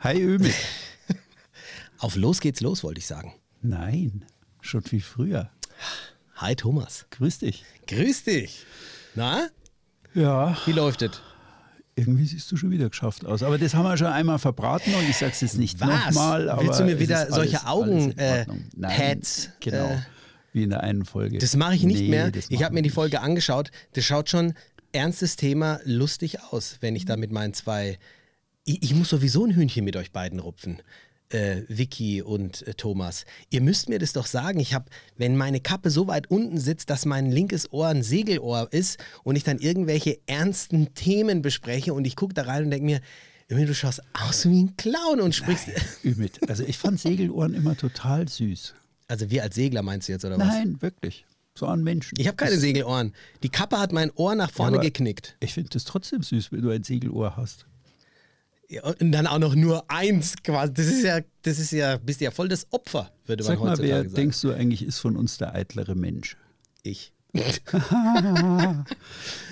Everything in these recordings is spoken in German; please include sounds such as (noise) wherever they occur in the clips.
Hi Ömit. (laughs) Auf los geht's los, wollte ich sagen. Nein, schon viel früher. Hi Thomas. Grüß dich. Grüß dich. Na, Ja, wie läuft es? irgendwie siehst du schon wieder geschafft aus. Aber das haben wir schon einmal verbraten und ich sag's jetzt nicht nochmal. Willst du mir wieder solche alles- alles in Augen, Ordnung. äh, Genau, äh, wie in der einen Folge. Das mache ich nicht Nee, mehr. Ich habe mir die nicht. Folge angeschaut. Das schaut schon ernstes Thema lustig aus, wenn ich da mit meinen zwei. Ich, ich muss sowieso ein Hühnchen mit euch beiden rupfen. Äh, Vicky und äh, Thomas. Ihr müsst mir das doch sagen. Ich habe, wenn meine Kappe so weit unten sitzt, dass mein linkes Ohr ein Segelohr ist und ich dann irgendwelche ernsten Themen bespreche und ich gucke da rein und denke mir, du schaust aus wie ein Clown und sprichst. Ümit. Also ich fand Segelohren immer total süß. Also wir als Segler meinst du jetzt, oder was? Nein, wirklich. So an Menschen. Ich habe keine Das- Segelohren. Die Kappe hat mein Ohr nach vorne aber- geknickt. Ich finde das trotzdem süß, wenn du ein Segelohr hast. Ja, und dann auch noch nur eins quasi. Das ist ja, das ist ja, bist ja voll das Opfer, würde man Sag mal, heutzutage wer sagen. denkst du eigentlich ist von uns der eitlere Mensch? ich. (laughs)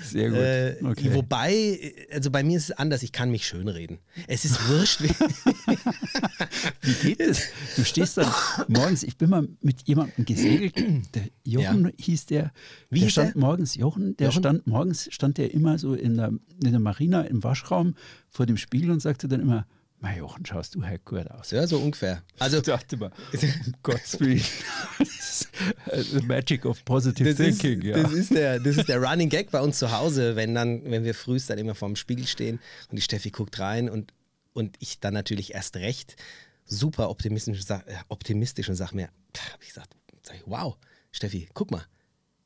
Sehr gut. Äh, okay. Wobei, also bei mir ist es anders, ich kann mich schönreden. Es ist wurscht. wie- (laughs) Wie geht das? Du stehst dann morgens, ich bin mal mit jemandem gesegelt, der Jochen hieß der. Wie der stand der? morgens, Jochen, der Jochen? stand morgens, stand der immer so in der, in der Marina im Waschraum vor dem Spiegel und sagte dann immer, mein Jochen, schaust du halt gut aus. ja, so ungefähr. Also, (laughs) Ich dachte mal, um Gottes Willen. (laughs) Ist, äh, The Magic of Positive das ist, Thinking, ja. das, ist der, das ist der Running Gag bei uns zu Hause, wenn, dann, wenn wir frühst dann immer vorm Spiegel stehen und die Steffi guckt rein und, und ich dann natürlich erst recht super optimistisch, äh, optimistisch und sag mir, hab ich gesagt, sag ich, wow, Steffi, guck mal,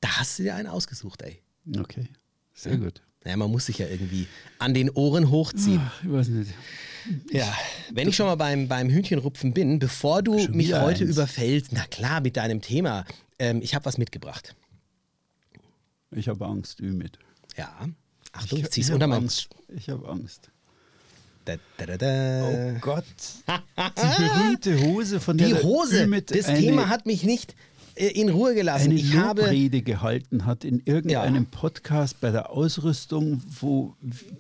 da hast du dir einen ausgesucht, ey. Okay, sehr gut. Naja, man muss sich ja irgendwie an den Ohren hochziehen. Ach, Ich weiß nicht. Ja, wenn ich schon mal beim, beim Hühnchenrupfen bin, bevor du Schon mich heute eins. überfällst, na klar, mit deinem Thema, ähm, ich habe was mitgebracht. Ich habe Angst, Ümit. Ja, Achtung, ich, ich zieh's hab unter meinem... Angst. Ich habe Angst. Da, da, da. Oh Gott. Die berühmte Hose von der Die Hose, das Thema hat mich nicht in Ruhe gelassen. eine Ich habe... Lobrede gehalten hat in irgendeinem Ja. Podcast bei der Ausrüstung, wo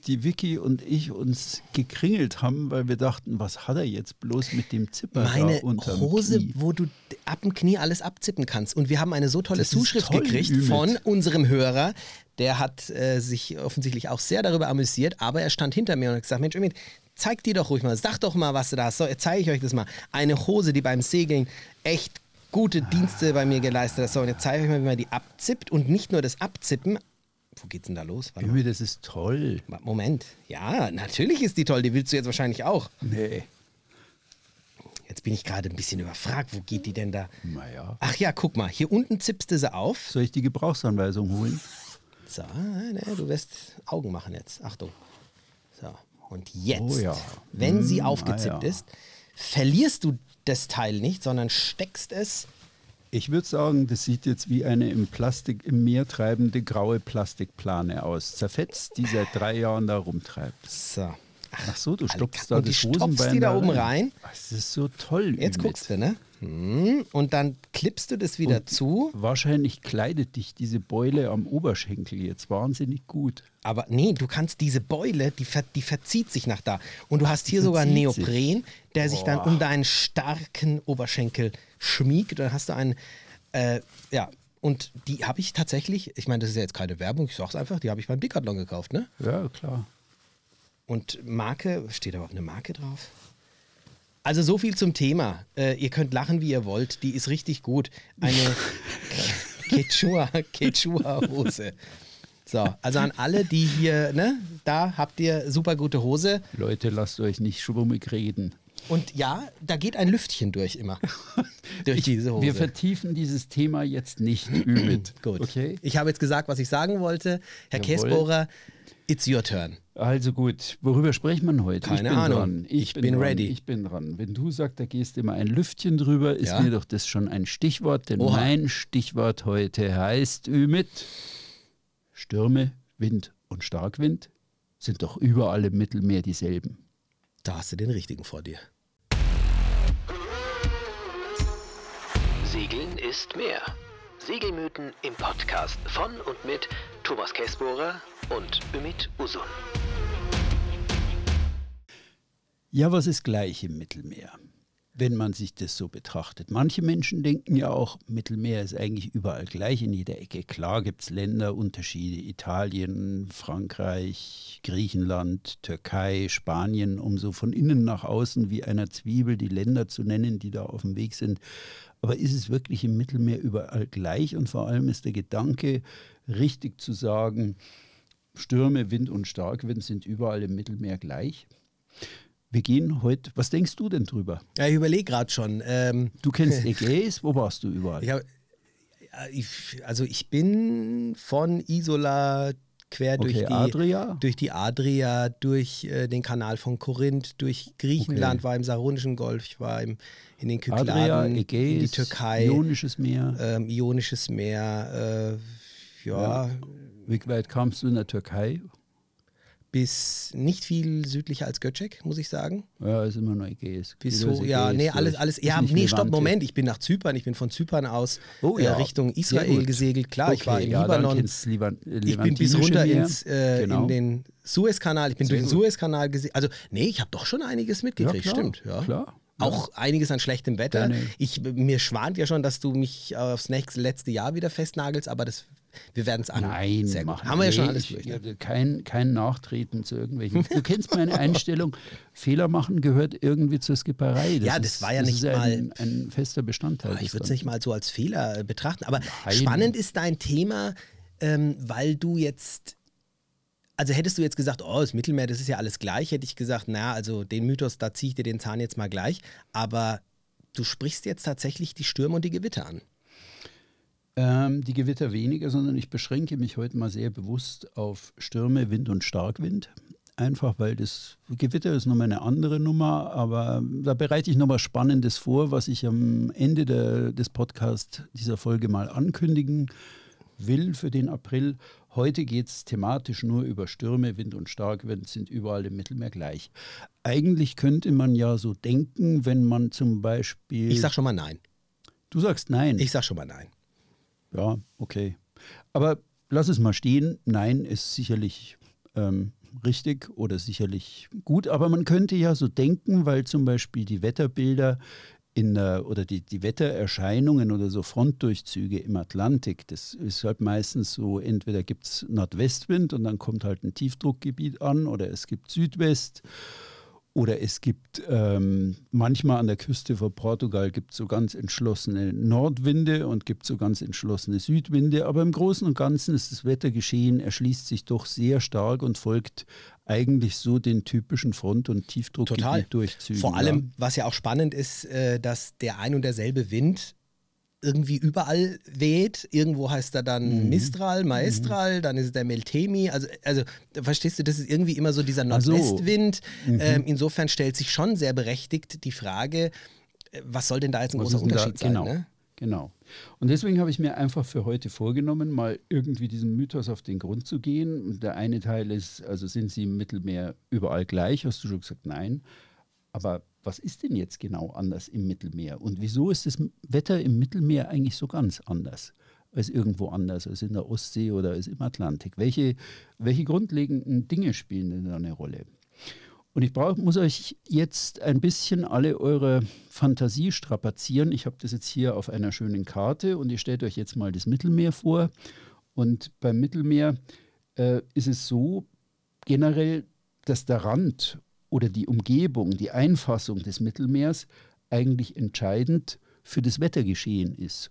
die Vicky und ich uns gekringelt haben, weil wir dachten, was hat er jetzt bloß mit dem Zipper Meine Hose, Knie? wo du ab dem Knie alles abzippen kannst. Und wir haben eine so tolle Das Zuschrift toll, gekriegt Ümit. von unserem Hörer. Der hat äh, sich offensichtlich auch sehr darüber amüsiert, aber er stand hinter mir und hat gesagt, Mensch, Ümit, zeig die doch ruhig mal, sag doch mal, was du da hast. So, jetzt zeige ich euch das mal. Eine Hose, die beim Segeln echt gute Dienste bei mir geleistet hat. So, und jetzt zeige ich euch mal, wie man die abzippt und nicht nur das Abzippen. Wo geht's denn da los? Warte das ist toll. Moment. Ja, natürlich ist die toll. Die willst du jetzt wahrscheinlich auch. Nee. Jetzt bin ich gerade ein bisschen überfragt. Wo geht die denn da? Naja. Ach ja, guck mal, hier unten zippst du sie auf. Soll ich die Gebrauchsanweisung holen? So, ne, du wirst Augen machen jetzt. Achtung. So, und jetzt, Oh ja. wenn sie Hm, aufgezippt ah ja. ist, verlierst du das Teil nicht, sondern steckst es. Ich würde sagen, das sieht jetzt wie eine im Plastik, im Meer treibende graue Plastikplane aus. Zerfetzt, die seit drei Jahren da rumtreibt. So. Ach so, du stopfst da das Hosenbein die da oben rein. Das ist so toll. Jetzt Ümit. guckst du, ne? Hm, Und dann klippst du das wieder Und zu. Wahrscheinlich kleidet dich diese Beule am Oberschenkel jetzt wahnsinnig gut. Aber nee, du kannst diese Beule, die, ver, die verzieht sich nach da. Und du hast hier sogar sich. Neopren, der sich dann Boah. um deinen starken Oberschenkel schmiegt. Dann hast du einen, äh, ja, und die habe ich tatsächlich, ich meine, das ist ja jetzt keine Werbung, ich sag's einfach, die habe ich beim Decathlon gekauft, ne? Ja, klar. Und Marke, steht aber auch eine Marke drauf? Also so viel zum Thema. Äh, ihr könnt lachen, wie ihr wollt. Die ist richtig gut. Eine (laughs) Quechua, Quechua-Hose. So, also an alle, die hier, ne, da habt ihr super gute Hose. Leute, lasst euch nicht schwummig reden. Und ja, da geht ein Lüftchen durch immer. (laughs) durch diese Hose. Wir vertiefen dieses Thema jetzt nicht, Ümit. (clears throat) Gut. Okay? Ich habe jetzt gesagt, was ich sagen wollte. Herr Jawohl. Käsbohrer, it's your turn. Also gut, worüber spricht man heute? Keine ich bin Ahnung. Dran. Ich bin dran. ready. Ich bin dran. Wenn du sagst, da gehst immer ein Lüftchen drüber, ist Ja. mir doch das schon ein Stichwort, denn Oha. mein Stichwort heute heißt Ümit. Stürme, Wind und Starkwind sind doch überall im Mittelmeer dieselben. Da hast du den richtigen vor dir. Segeln ist mehr. Segelmythen im Podcast von und mit Thomas Käsbohrer und Ümit Usun. Ja, was ist gleich im Mittelmeer? wenn man sich das so betrachtet. Manche Menschen denken ja auch, Mittelmeer ist eigentlich überall gleich in jeder Ecke. Klar gibt es Länderunterschiede, Italien, Frankreich, Griechenland, Türkei, Spanien, um so von innen nach außen wie einer Zwiebel die Länder zu nennen, die da auf dem Weg sind. Aber ist es wirklich im Mittelmeer überall gleich? Und vor allem ist der Gedanke richtig zu sagen, Stürme, Wind und Starkwind sind überall im Mittelmeer gleich? Wir gehen heute. Was denkst du denn drüber? Ja, ich überlege gerade schon. Ähm, du kennst (laughs) Ägäis, wo warst du überall? Ich hab, ich, also ich bin von Isola quer okay, durch, die, Adria? durch die Adria, durch äh, den Kanal von Korinth, durch Griechenland, okay. war im Saronischen Golf, ich war im, in den Kykladen, Adria, Ägäis, in die Türkei. Ionisches Meer. Ähm, Ionisches Meer, äh, ja. ja. Wie weit kamst du in der Türkei? bis nicht viel südlicher als Göcek, muss ich sagen. Ja, ist immer noch Ägäis. Bis so, ja, nee, alles, alles, ja, nee, stopp, Moment, ich bin nach Zypern, ich bin von Zypern aus oh, ja. äh, Richtung Israel gesegelt. Klar, okay, ich war in ja, Libanon. Liban ich bin bis runter ins, äh, genau. in den Suezkanal, ich bin Sehr durch den Suezkanal gesegelt. Also, nee, ich habe doch schon einiges mitgekriegt, ja, stimmt. Ja, klar. Auch einiges an schlechtem Wetter. Ich, mir schwant ja schon, dass du mich aufs nächste letzte Jahr wieder festnagelst, aber das wir werden es an. Nein, Sehr gut. Haben wir ja schon alles durch. Ne? Kein, kein Nachtreten zu irgendwelchen. Du kennst meine (laughs) Einstellung. Fehler machen gehört irgendwie zur Skipperei. Das ja, das ist, war ja nicht mal ein, ein, fester Bestandteil. Ich würde es nicht mal so als Fehler betrachten. Aber Nein. spannend ist dein Thema, ähm, weil du jetzt also hättest du jetzt gesagt, oh, das Mittelmeer, das ist ja alles gleich, hätte ich gesagt, na, also den Mythos, da ziehe ich dir den Zahn jetzt mal gleich. Aber du sprichst jetzt tatsächlich die Stürme und die Gewitter an. Ähm, die Gewitter weniger, sondern ich beschränke mich heute mal sehr bewusst auf Stürme, Wind und Starkwind. Einfach weil das Gewitter ist nochmal eine andere Nummer, aber da bereite ich nochmal Spannendes vor, was ich am Ende der, des Podcasts dieser Folge mal ankündigen will für den April. Heute geht es thematisch nur über Stürme, Wind und Starkwind sind überall im Mittelmeer gleich. Eigentlich könnte man ja so denken, wenn man zum Beispiel. Ich sag schon mal nein. Du sagst nein. Ich sag schon mal nein. Ja, okay. Aber lass es mal stehen. Nein ist sicherlich ähm, richtig oder sicherlich gut. Aber man könnte ja so denken, weil zum Beispiel die Wetterbilder in der, oder die, die Wettererscheinungen oder so Frontdurchzüge im Atlantik, das ist halt meistens so, entweder gibt es Nordwestwind und dann kommt halt ein Tiefdruckgebiet an oder es gibt Südwest oder es gibt ähm, manchmal an der Küste von Portugal gibt so ganz entschlossene Nordwinde und gibt so ganz entschlossene Südwinde. Aber im Großen und Ganzen ist das Wettergeschehen, erschließt sich doch sehr stark und folgt eigentlich so den typischen Front- und Tiefdruckdurchzügen. Vor allem, was ja auch spannend ist, äh, dass der ein und derselbe Wind irgendwie überall weht. Irgendwo heißt er dann mhm. Mistral, Maestral, mhm. dann ist es der Meltemi. Also, also verstehst du, das ist irgendwie immer so dieser Nordwestwind. So. Mhm. Ähm, insofern stellt sich schon sehr berechtigt die Frage, äh, was soll denn da jetzt ein was großer Unterschied da? sein? Genau. Ne? Genau. Und deswegen habe ich mir einfach für heute vorgenommen, mal irgendwie diesem Mythos auf den Grund zu gehen. Der eine Teil ist, also sind sie im Mittelmeer überall gleich? Hast du schon gesagt, nein. Aber was ist denn jetzt genau anders im Mittelmeer? Und wieso ist das Wetter im Mittelmeer eigentlich so ganz anders als irgendwo anders, als in der Ostsee oder als im Atlantik? Welche, welche grundlegenden Dinge spielen denn da eine Rolle? Und ich brauch, muss euch jetzt ein bisschen alle eure Fantasie strapazieren. Ich habe das jetzt hier auf einer schönen Karte und ihr stellt euch jetzt mal das Mittelmeer vor. Und beim Mittelmeer äh, ist es so generell, dass der Rand oder die Umgebung, die Einfassung des Mittelmeers eigentlich entscheidend für das Wettergeschehen ist.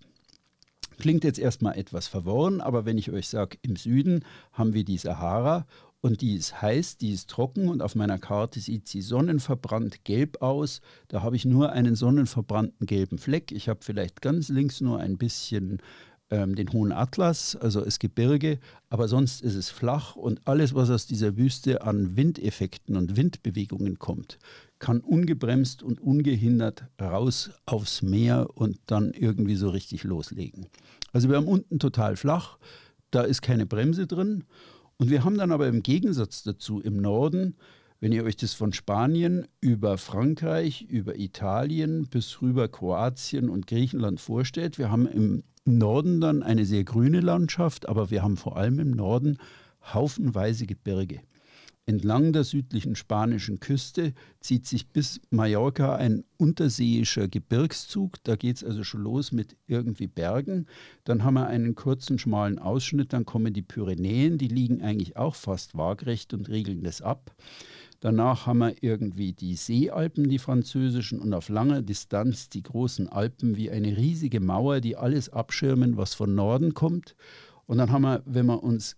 Klingt jetzt erstmal etwas verworren, aber wenn ich euch sage, im Süden haben wir die Sahara und die ist heiß, die ist trocken und auf meiner Karte sieht sie sonnenverbrannt gelb aus. Da habe ich nur einen sonnenverbrannten gelben Fleck. Ich habe vielleicht ganz links nur ein bisschen ähm, den hohen Atlas, also es Gebirge, aber sonst ist es flach und alles, was aus dieser Wüste an Windeffekten und Windbewegungen kommt, kann ungebremst und ungehindert raus aufs Meer und dann irgendwie so richtig loslegen. Also wir haben unten total flach, da ist keine Bremse drin und wir haben dann aber im Gegensatz dazu im Norden wenn ihr euch das von Spanien über Frankreich, über Italien bis rüber Kroatien und Griechenland vorstellt, wir haben im Norden dann eine sehr grüne Landschaft, aber wir haben vor allem im Norden haufenweise Gebirge. entlang der südlichen spanischen Küste zieht sich bis Mallorca ein unterseeischer Gebirgszug. Da geht es also schon los mit irgendwie Bergen. Dann haben wir einen kurzen, schmalen Ausschnitt. Dann kommen die Pyrenäen, die liegen eigentlich auch fast waagrecht und regeln das ab. Danach haben wir irgendwie die Seealpen, die französischen, und auf langer Distanz die großen Alpen wie eine riesige Mauer, die alles abschirmen, was von Norden kommt. Und dann haben wir, wenn wir uns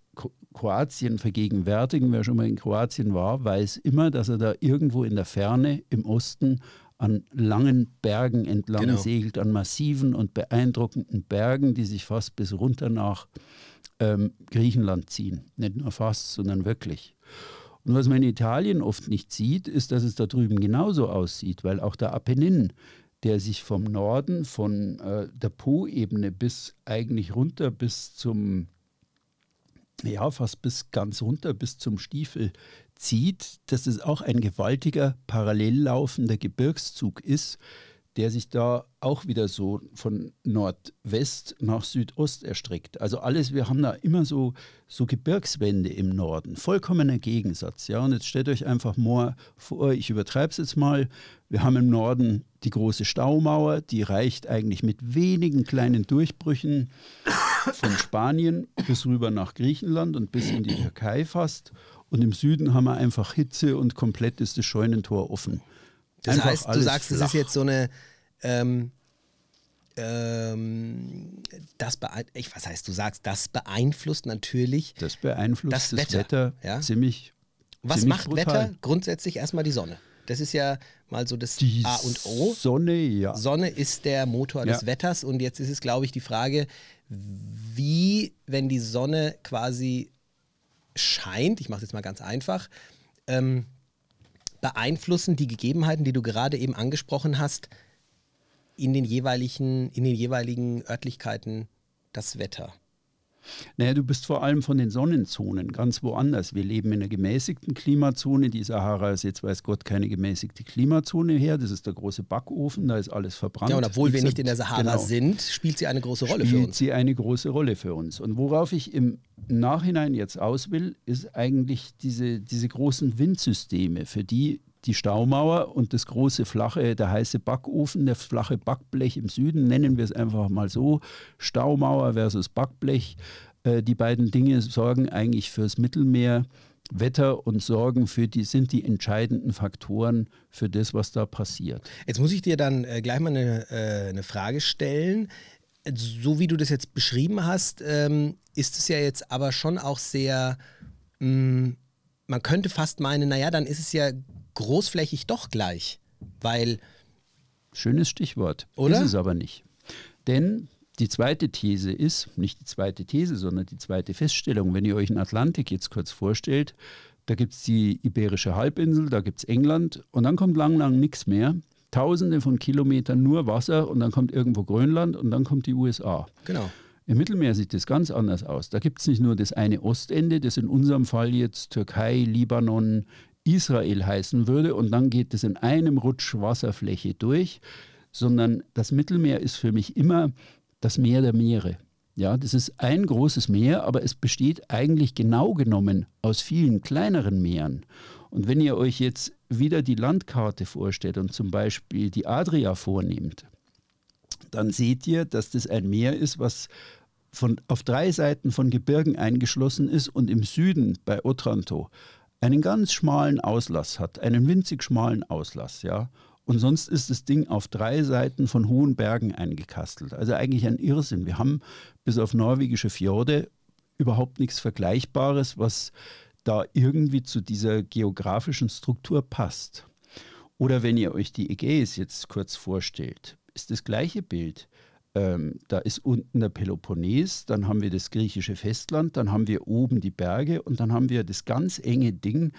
Kroatien vergegenwärtigen, wer schon mal in Kroatien war, weiß immer, dass er da irgendwo in der Ferne im Osten an langen Bergen entlang genau. segelt, an massiven und beeindruckenden Bergen, die sich fast bis runter nach ähm, Griechenland ziehen. Nicht nur fast, sondern wirklich. Und was man in Italien oft nicht sieht, ist, dass es da drüben genauso aussieht, weil auch der Apennin, der sich vom Norden, von äh, der Po-Ebene bis eigentlich runter bis zum, ja, fast bis ganz runter bis zum Stiefel zieht, dass es auch ein gewaltiger parallel laufender Gebirgszug ist, der sich da auch wieder so von Nordwest nach Südost erstreckt. Also alles, wir haben da immer so, so Gebirgswände im Norden, vollkommener Gegensatz. Ja? Und jetzt stellt euch einfach mal vor, ich übertreibe es jetzt mal, wir haben im Norden die große Staumauer, die reicht eigentlich mit wenigen kleinen Durchbrüchen von Spanien bis rüber nach Griechenland und bis in die Türkei fast. Und im Süden haben wir einfach Hitze und komplett ist das Scheunentor offen. Das Einfach heißt, du sagst, flach. das ist jetzt so eine. Ähm, ähm, das ich, was heißt, du sagst, das beeinflusst natürlich. Das beeinflusst das, das Wetter, Wetter ja? ziemlich. Was ziemlich macht brutal. Wetter? Grundsätzlich erstmal die Sonne. Das ist ja mal so das die A und O. Sonne, ja. Sonne ist der Motor ja. des Wetters und jetzt ist es, glaube ich, die Frage, wie, wenn die Sonne quasi scheint, ich mache es jetzt mal ganz einfach, ähm, beeinflussen die Gegebenheiten, die du gerade eben angesprochen hast, in den jeweiligen, in den jeweiligen Örtlichkeiten das Wetter? Naja, du bist vor allem von den Sonnenzonen ganz woanders. Wir leben in einer gemäßigten Klimazone. Die Sahara ist jetzt, weiß Gott, keine gemäßigte Klimazone her. Das ist der große Backofen, da ist alles verbrannt. Ja, und obwohl wir nicht in der Sahara genau. sind, spielt sie eine große Rolle für uns. Spielt sie eine große Rolle für uns. Und worauf ich im Nachhinein jetzt aus will, ist eigentlich diese, diese großen Windsysteme, für die die Staumauer und das große flache, der heiße Backofen, der flache Backblech im Süden, nennen wir es einfach mal so, Staumauer versus Backblech. Äh, die beiden Dinge sorgen eigentlich fürs Mittelmeer. Wetter und Sorgen für die sind die entscheidenden Faktoren für das, was da passiert. Jetzt muss ich dir dann äh, gleich mal eine, äh, eine, Frage stellen. So wie du das jetzt beschrieben hast, ähm, ist es ja jetzt aber schon auch sehr, mh, mm, man könnte fast meinen, naja, dann ist es ja großflächig doch gleich, weil. Schönes Stichwort. Oder? Ist es aber nicht. Denn die zweite These ist, nicht die zweite These, sondern die zweite Feststellung, wenn ihr euch den Atlantik jetzt kurz vorstellt, da gibt es die Iberische Halbinsel, da gibt es England und dann kommt lang, lang nichts mehr. Tausende von Kilometern nur Wasser und dann kommt irgendwo Grönland und dann kommt die USA. Genau. Im Mittelmeer sieht das ganz anders aus. Da gibt es nicht nur das eine Ostende, das in unserem Fall jetzt Türkei, Libanon, Israel heißen würde und dann geht es in einem Rutsch Wasserfläche durch, sondern das Mittelmeer ist für mich immer das Meer der Meere. Ja, das ist ein großes Meer, aber es besteht eigentlich genau genommen aus vielen kleineren Meeren. Und wenn ihr euch jetzt wieder die Landkarte vorstellt und zum Beispiel die Adria vornehmt, dann seht ihr, dass das ein Meer ist, was von, auf drei Seiten von Gebirgen eingeschlossen ist und im Süden bei Otranto einen ganz schmalen Auslass hat, einen winzig schmalen Auslass, ja. Und sonst ist das Ding auf drei Seiten von hohen Bergen eingekastelt. Also eigentlich ein Irrsinn. Wir haben bis auf norwegische Fjorde überhaupt nichts Vergleichbares, was da irgendwie zu dieser geografischen Struktur passt. Oder wenn ihr euch die Ägäis jetzt kurz vorstellt, ist das gleiche Bild. Ähm, da ist unten der Peloponnes, dann haben wir das griechische Festland, dann haben wir oben die Berge und dann haben wir das ganz enge Ding,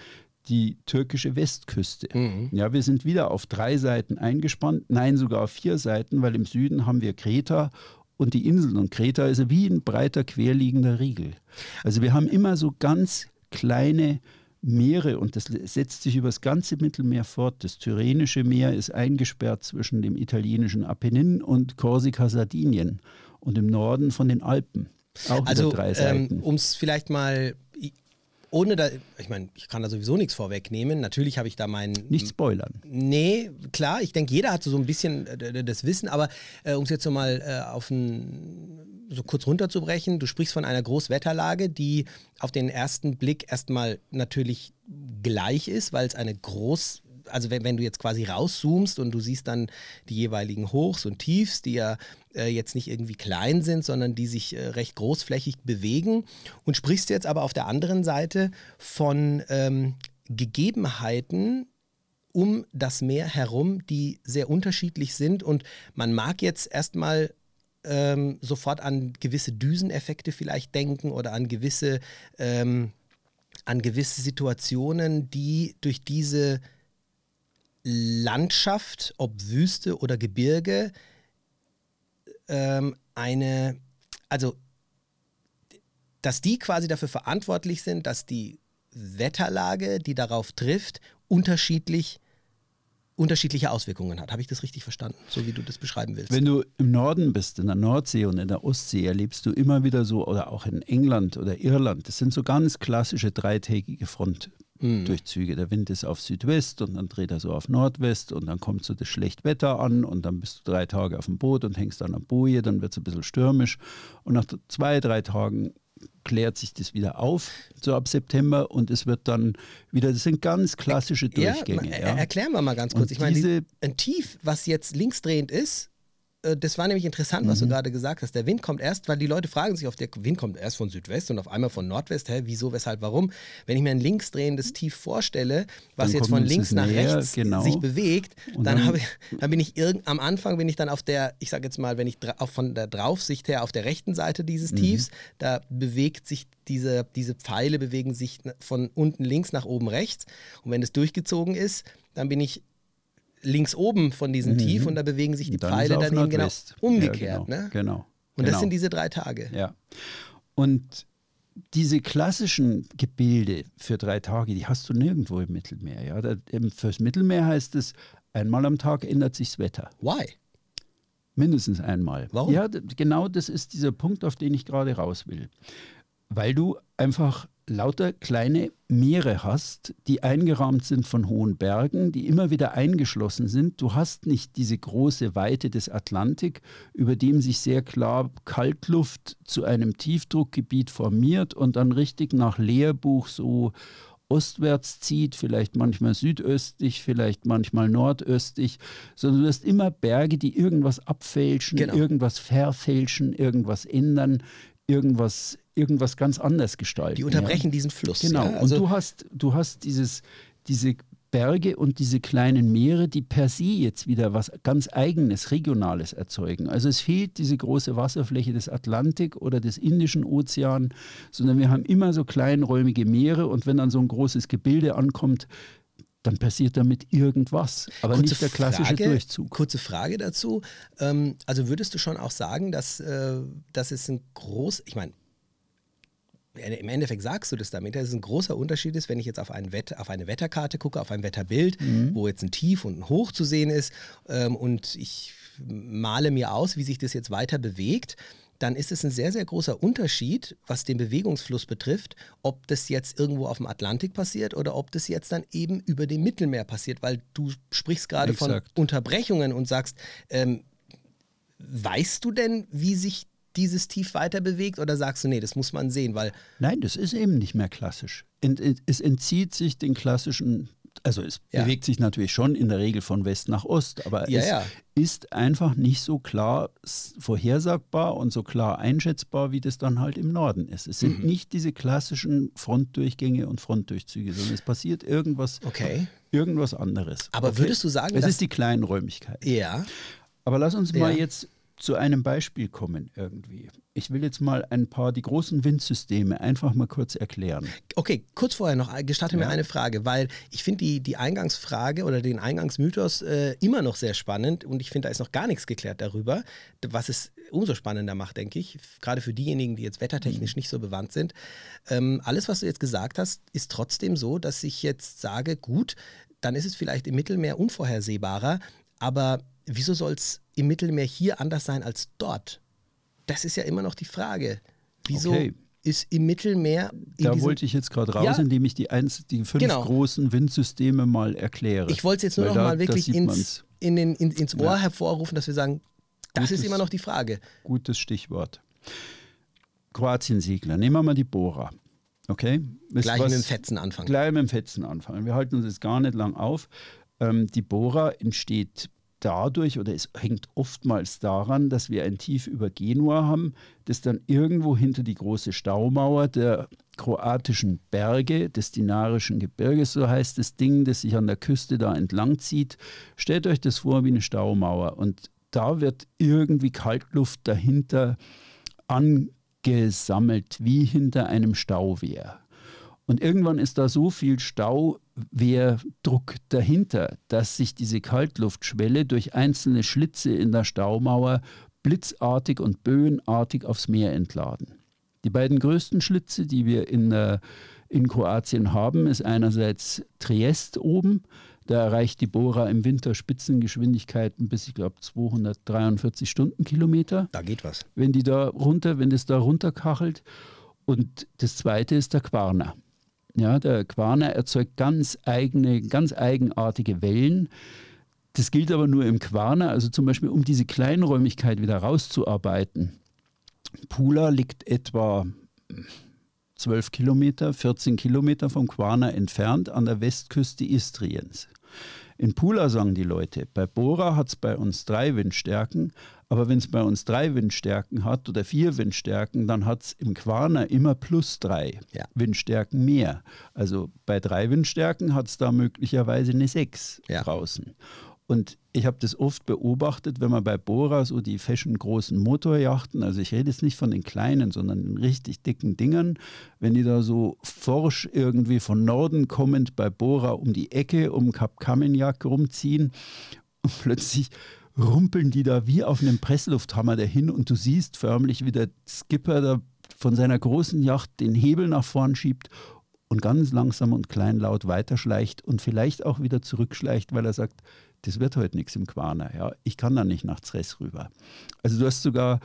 die türkische Westküste. Mhm. Ja, wir sind wieder auf drei Seiten eingespannt, nein, sogar auf vier Seiten, weil im Süden haben wir Kreta und die Inseln. Und Kreta ist wie ein breiter, querliegender Riegel. Also wir haben immer so ganz kleine Meere und das setzt sich über das ganze Mittelmeer fort. Das Tyrrhenische Meer ist eingesperrt zwischen dem italienischen Apennin und Korsika, Sardinien und im Norden von den Alpen. Auch also, ähm, um es vielleicht mal ohne da, ich meine, ich kann da sowieso nichts vorwegnehmen. Natürlich habe ich da meinen. Nicht spoilern. Nee, klar, ich denke, jeder hat so ein bisschen äh, das Wissen, aber äh, um es jetzt so mal äh, auf ein, so kurz runterzubrechen, du sprichst von einer Großwetterlage, die auf den ersten Blick erstmal natürlich gleich ist, weil es eine groß also wenn, wenn du jetzt quasi rauszoomst und du siehst dann die jeweiligen Hochs und Tiefs, die ja äh, jetzt nicht irgendwie klein sind, sondern die sich äh, recht großflächig bewegen und sprichst jetzt aber auf der anderen Seite von ähm, Gegebenheiten, um das Meer herum, die sehr unterschiedlich sind. Und man mag jetzt erstmal ähm, sofort an gewisse Düseneffekte vielleicht denken oder an gewisse, ähm, an gewisse Situationen, die durch diese Landschaft, ob Wüste oder Gebirge, ähm, eine, also dass die quasi dafür verantwortlich sind, dass die Wetterlage, die darauf trifft, unterschiedlich unterschiedliche Auswirkungen hat. Habe ich das richtig verstanden, so wie du das beschreiben willst? Wenn du im Norden bist, in der Nordsee und in der Ostsee, erlebst du immer wieder so, oder auch in England oder Irland, das sind so ganz klassische dreitägige Front, mhm. Durchzüge. Der Wind ist auf Südwest und dann dreht er so auf Nordwest und dann kommt so das Schlechtwetter an und dann bist du drei Tage auf dem Boot und hängst dann am Boje, dann wird es ein bisschen stürmisch und nach zwei, drei Tagen klärt sich das wieder auf, so ab September und es wird dann wieder, das sind ganz klassische Durchgänge. Ja, ja. Erklären wir mal ganz kurz. Und ich meine, ein Tief, was jetzt linksdrehend ist, das war nämlich interessant, was mhm. du gerade gesagt hast. Der Wind kommt erst, weil die Leute fragen sich, auf der Wind kommt erst von Südwest und auf einmal von Nordwest. Hä, wieso, weshalb, warum? Wenn ich mir ein linksdrehendes Tief vorstelle, was dann jetzt von links nach näher, rechts genau. sich bewegt, dann, dann, ich, dann bin ich irgend, am Anfang bin ich dann auf der, ich sage jetzt mal, wenn ich auch von der Draufsicht her auf der rechten Seite dieses mhm. Tiefs, da bewegt sich diese, diese Pfeile bewegen sich von unten links nach oben rechts. Und wenn es durchgezogen ist, dann bin ich links oben von diesem mhm. Tief und da bewegen sich die dann Pfeile dann eben genau umgekehrt. Ja, genau, ne? genau. Und genau. das sind diese drei Tage. Ja. Und diese klassischen Gebilde für drei Tage, die hast du nirgendwo im Mittelmeer. Ja? Da, fürs Mittelmeer heißt es, einmal am Tag ändert sich das Wetter. Why? Mindestens einmal. Warum? Ja, genau das ist dieser Punkt, auf den ich gerade raus will. Weil du einfach lauter kleine Meere hast, die eingerahmt sind von hohen Bergen, die immer wieder eingeschlossen sind. Du hast nicht diese große Weite des Atlantik, über dem sich sehr klar Kaltluft zu einem Tiefdruckgebiet formiert und dann richtig nach Lehrbuch so ostwärts zieht, vielleicht manchmal südöstlich, vielleicht manchmal nordöstlich, sondern du hast immer Berge, die irgendwas abfälschen, genau. irgendwas verfälschen, irgendwas ändern, irgendwas irgendwas ganz anders gestalten. Die unterbrechen ja. diesen Fluss. Genau. Ja, also und du hast, du hast dieses, diese Berge und diese kleinen Meere, die per se jetzt wieder was ganz Eigenes, Regionales erzeugen. Also es fehlt diese große Wasserfläche des Atlantik oder des Indischen Ozeans, sondern wir haben immer so kleinräumige Meere und wenn dann so ein großes Gebilde ankommt, dann passiert damit irgendwas, aber kurze nicht der klassische Frage, Durchzug. Kurze Frage dazu. Ähm, also würdest du schon auch sagen, dass, äh, dass es ein groß, ich meine, im Endeffekt sagst du das damit, dass es ein großer Unterschied ist, wenn ich jetzt auf, Wett, auf eine Wetterkarte gucke, auf ein Wetterbild, mhm. wo jetzt ein Tief und ein Hoch zu sehen ist ähm, und ich male mir aus, wie sich das jetzt weiter bewegt, dann ist es ein sehr, sehr großer Unterschied, was den Bewegungsfluss betrifft, ob das jetzt irgendwo auf dem Atlantik passiert oder ob das jetzt dann eben über dem Mittelmeer passiert, weil du sprichst gerade von Unterbrechungen und sagst, ähm, weißt du denn, wie sich dieses Tief weiter bewegt oder sagst du, nee, das muss man sehen, weil. Nein, das ist eben nicht mehr klassisch. Es entzieht sich den klassischen, also es ja. bewegt sich natürlich schon in der Regel von West nach Ost, aber ja, es ja. ist einfach nicht so klar vorhersagbar und so klar einschätzbar, wie das dann halt im Norden ist. Es sind mhm. nicht diese klassischen Frontdurchgänge und Frontdurchzüge, sondern es passiert irgendwas, okay. irgendwas anderes. Aber okay. würdest du sagen, es ist die Kleinräumigkeit. Ja. Aber lass uns mal jetzt zu einem Beispiel kommen irgendwie. Ich will jetzt mal ein paar, die großen Windsysteme einfach mal kurz erklären. Okay, kurz vorher noch, gestatte ja. mir eine Frage, weil ich finde die, die Eingangsfrage oder den Eingangsmythos äh, immer noch sehr spannend und ich finde, da ist noch gar nichts geklärt darüber, was es umso spannender macht, denke ich, gerade für diejenigen, die jetzt wettertechnisch mhm. nicht so bewandt sind. Ähm, alles, was du jetzt gesagt hast, ist trotzdem so, dass ich jetzt sage, gut, dann ist es vielleicht im Mittelmeer unvorhersehbarer, aber wieso soll es im Mittelmeer hier anders sein als dort? Das ist ja immer noch die Frage. Wieso? Okay. ist im Mittelmeer. da wollte ich jetzt gerade raus, ja, indem ich die, eins, die fünf genau. großen Windsysteme mal erkläre. Ich wollte es jetzt nur noch da, mal wirklich ins, in den, in, ins Ohr ja. hervorrufen, dass wir sagen, das gutes, ist immer noch die Frage. Gutes Stichwort. Kroatien-Segler. Nehmen wir mal die Bohrer. Okay? gleich was, mit dem Fetzen anfangen. Gleich mit dem Fetzen anfangen. Wir halten uns jetzt gar nicht lang auf. Ähm, die Bohrer entsteht dadurch oder es hängt oftmals daran, dass wir ein Tief über Genua haben, das dann irgendwo hinter die große Staumauer der kroatischen Berge, des Dinarischen Gebirges, so heißt das Ding, das sich an der Küste da entlang zieht. Stellt euch das vor wie eine Staumauer und da wird irgendwie Kaltluft dahinter angesammelt, wie hinter einem Stauwehr. Und irgendwann ist da so viel Stauwehrdruck dahinter, dass sich diese Kaltluftschwelle durch einzelne Schlitze in der Staumauer blitzartig und böenartig aufs Meer entladen. Die beiden größten Schlitze, die wir in, äh, in Kroatien haben, ist einerseits Triest oben. Da erreicht die Bohrer im Winter Spitzengeschwindigkeiten bis, ich glaube, 243 Stundenkilometer. Da geht was. Wenn die da runter, wenn das da runterkachelt. Und das zweite ist der Quarner. Ja, der Quarner erzeugt ganz eigene, ganz eigenartige Wellen. Das gilt aber nur im Quarner, also zum Beispiel um diese Kleinräumigkeit wieder rauszuarbeiten. Pula liegt etwa 12 Kilometer, 14 Kilometer vom Quarner entfernt an der Westküste Istriens. In Pula sagen die Leute, bei Bora hat es bei uns drei Windstärken, aber wenn es bei uns drei Windstärken hat oder vier Windstärken, dann hat es im Quarner immer plus drei ja. Windstärken mehr. Also bei drei Windstärken hat es da möglicherweise eine sechs ja. draußen. Und ich habe das oft beobachtet, wenn man bei Bora so die fashion großen Motorjachten, also ich rede jetzt nicht von den kleinen, sondern den richtig dicken Dingern, wenn die da so forsch irgendwie von Norden kommend bei Bora um die Ecke um Kap Kamenjak rumziehen (laughs) und plötzlich rumpeln die da wie auf einem Presslufthammer dahin und du siehst förmlich, wie der Skipper da von seiner großen Yacht den Hebel nach vorn schiebt und ganz langsam und kleinlaut weiterschleicht und vielleicht auch wieder zurückschleicht, weil er sagt, das wird heute nichts im Quarner. Ja, ich kann da nicht nach Zres rüber. Also du hast sogar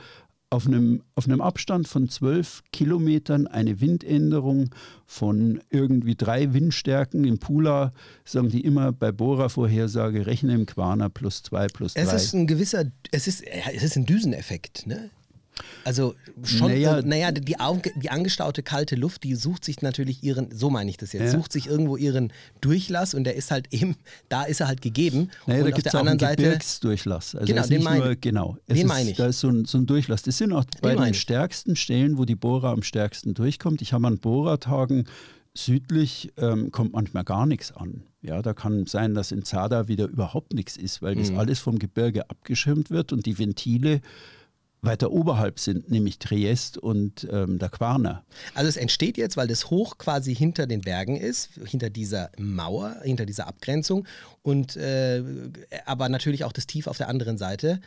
auf einem, auf einem Abstand von zwölf Kilometern eine Windänderung von irgendwie drei Windstärken. Im Pula sagen die immer bei Bohrer-Vorhersage, rechne im Quaner plus zwei plus drei. Es ist ein gewisser, es ist, es ist ein Düseneffekt. Ne? Also schon, naja, äh, naja die, die, angestaute kalte Luft, die sucht sich natürlich ihren, so meine ich das jetzt, ja. sucht sich irgendwo ihren Durchlass und der ist halt eben, da ist er halt gegeben. Naja, und da gibt es auch einen Seite, Gebirgsdurchlass. Also genau, den meine, genau, den meine ich. Da ist so ein, so ein, Durchlass. Das sind auch bei den stärksten Stellen, wo die Bohrer am stärksten durchkommt. Ich habe an Bohrertagen südlich ähm, kommt manchmal gar nichts an. Ja, da kann sein, dass in Zada wieder überhaupt nichts ist, weil das mhm. alles vom Gebirge abgeschirmt wird und die Ventile weiter oberhalb sind, nämlich Triest und ähm, der Quarner. Also es entsteht jetzt, weil das Hoch quasi hinter den Bergen ist, hinter dieser Mauer, hinter dieser Abgrenzung und äh, aber natürlich auch das Tief auf der anderen Seite.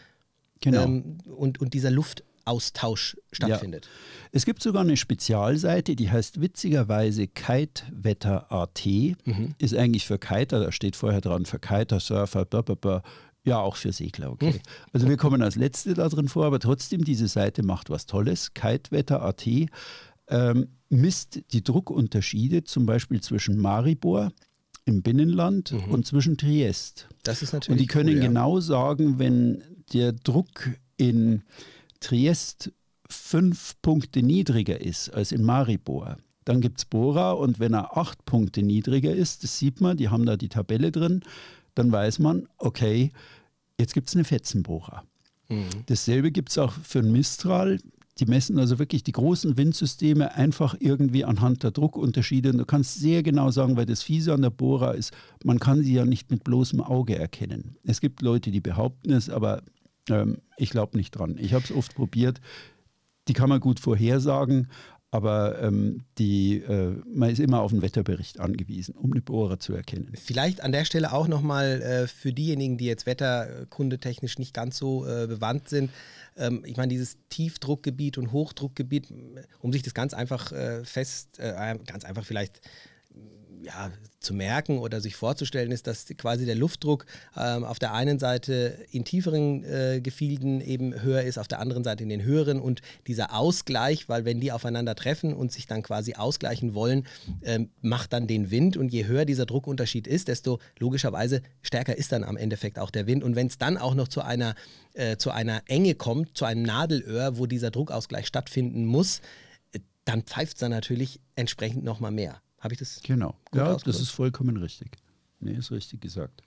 Genau. Ähm, und, und dieser Luftaustausch stattfindet. Ja. Es gibt sogar eine Spezialseite, die heißt witzigerweise Kitewetter.at. Mhm. Ist eigentlich für Kiter, da steht vorher dran, für Kiter, Surfer, blablabla, ja, auch für Segler, okay. Also wir kommen als Letzte da drin vor, aber trotzdem, diese Seite macht was Tolles. Kitewetter.at ähm, misst die Druckunterschiede zum Beispiel zwischen Maribor im Binnenland mhm. und zwischen Triest. Das ist natürlich Und die können cool, ja. genau sagen, wenn der Druck in Triest fünf Punkte niedriger ist als in Maribor, dann gibt es Bora und wenn er acht Punkte niedriger ist, das sieht man, die haben da die Tabelle drin, dann weiß man, okay, jetzt gibt es eine Fetzenbohrer. Mhm. Dasselbe gibt es auch für einen Mistral. Die messen also wirklich die großen Windsysteme einfach irgendwie anhand der Druckunterschiede. Und du kannst sehr genau sagen, weil das Fiese an der Bohrer ist, man kann sie ja nicht mit bloßem Auge erkennen. Es gibt Leute, die behaupten es, aber ähm, ich glaube nicht dran. Ich habe es oft probiert. Die kann man gut vorhersagen, aber ähm, die, äh, man ist immer auf den Wetterbericht angewiesen, um eine Bohrer zu erkennen. Vielleicht an der Stelle auch nochmal äh, für diejenigen, die jetzt wetterkundetechnisch nicht ganz so äh, bewandt sind. Ähm, ich meine, dieses Tiefdruckgebiet und Hochdruckgebiet, um sich das ganz einfach äh, fest, äh, ganz einfach vielleicht ja, zu merken oder sich vorzustellen ist, dass quasi der Luftdruck ähm, auf der einen Seite in tieferen äh, Gefilden eben höher ist, auf der anderen Seite in den höheren. Und dieser Ausgleich, weil wenn die aufeinander treffen und sich dann quasi ausgleichen wollen, ähm, macht dann den Wind. Und je höher dieser Druckunterschied ist, desto logischerweise stärker ist dann am Endeffekt auch der Wind. Und wenn es dann auch noch zu einer, äh, zu einer Enge kommt, zu einem Nadelöhr, wo dieser Druckausgleich stattfinden muss, äh, dann pfeift es dann natürlich entsprechend nochmal mehr. Habe ich das? Genau. Ja, das ist vollkommen richtig. Nee, ist richtig gesagt.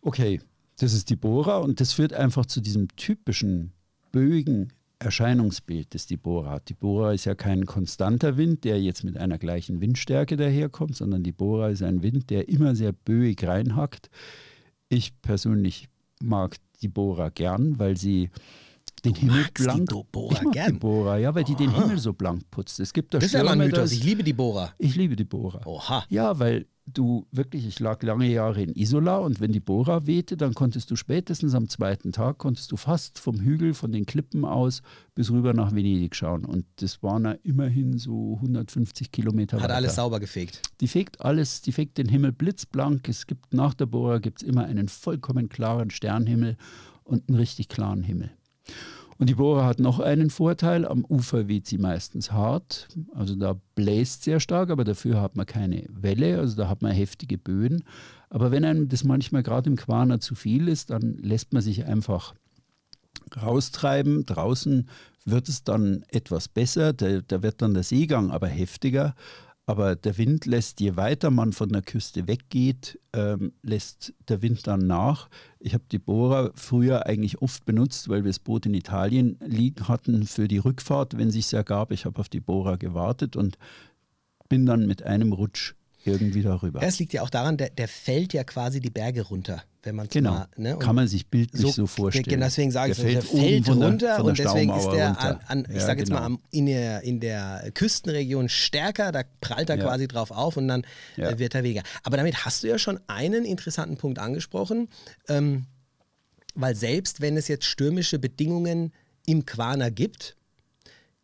Okay, das ist die Bohrer und das führt einfach zu diesem typischen böigen Erscheinungsbild, das die Bohrer hat. Die Bohrer ist ja kein konstanter Wind, der jetzt mit einer gleichen Windstärke daherkommt, sondern die Bohrer ist ein Wind, der immer sehr böig reinhackt. Ich persönlich mag die Bohrer gern, weil sie den Himmel blank. Die Bohrer ich mag gern. die Bohrer, ja, weil die den Himmel so blank putzt. Es gibt da Das ist ja ein Stürme, Mythos. Ich liebe die Bohrer. ich liebe die Bohrer. Oha. Ja, weil du wirklich, ich lag lange Jahre in Isola und wenn die Bohrer wehte, dann konntest du spätestens am zweiten Tag, konntest du fast vom Hügel, von den Klippen aus bis rüber nach Venedig schauen. Und das waren ja immerhin so 150 Kilometer Hat weiter. alles sauber gefegt. Die fegt alles, die fegt den Himmel blitzblank. Es gibt nach der Bohrer gibt es immer einen vollkommen klaren Sternhimmel und einen richtig klaren Himmel. Und die Bohrer hat noch einen Vorteil, am Ufer weht sie meistens hart, also da bläst sehr stark, aber dafür hat man keine Welle, also da hat man heftige Böen. Aber wenn einem das manchmal gerade im Quaner zu viel ist, dann lässt man sich einfach raustreiben. Draußen wird es dann etwas besser, da, da wird dann der Seegang aber heftiger. Aber der Wind lässt, je weiter man von der Küste weggeht, ähm, lässt der Wind dann nach. Ich habe die Bohrer früher eigentlich oft benutzt, weil wir das Boot in Italien liegen hatten für die Rückfahrt, wenn sich ergab. Ich habe auf die Bohrer gewartet und bin dann mit einem Rutsch irgendwie darüber. Ja, es liegt ja auch daran, der, der fällt ja quasi die Berge runter, wenn man Genau. mal. Ne? Kann man sich bildlich so, vorstellen. Genau, deswegen sage ich, Der der fällt fällt, der- runter von der und deswegen ist der runter. an, an ich Ja, sage jetzt genau. mal, am, in, der, in der Küstenregion stärker, da prallt er Ja. quasi drauf auf und dann äh, wird er weniger. Aber damit hast du ja schon einen interessanten Punkt angesprochen, ähm, weil selbst wenn es jetzt stürmische Bedingungen im Quaner gibt,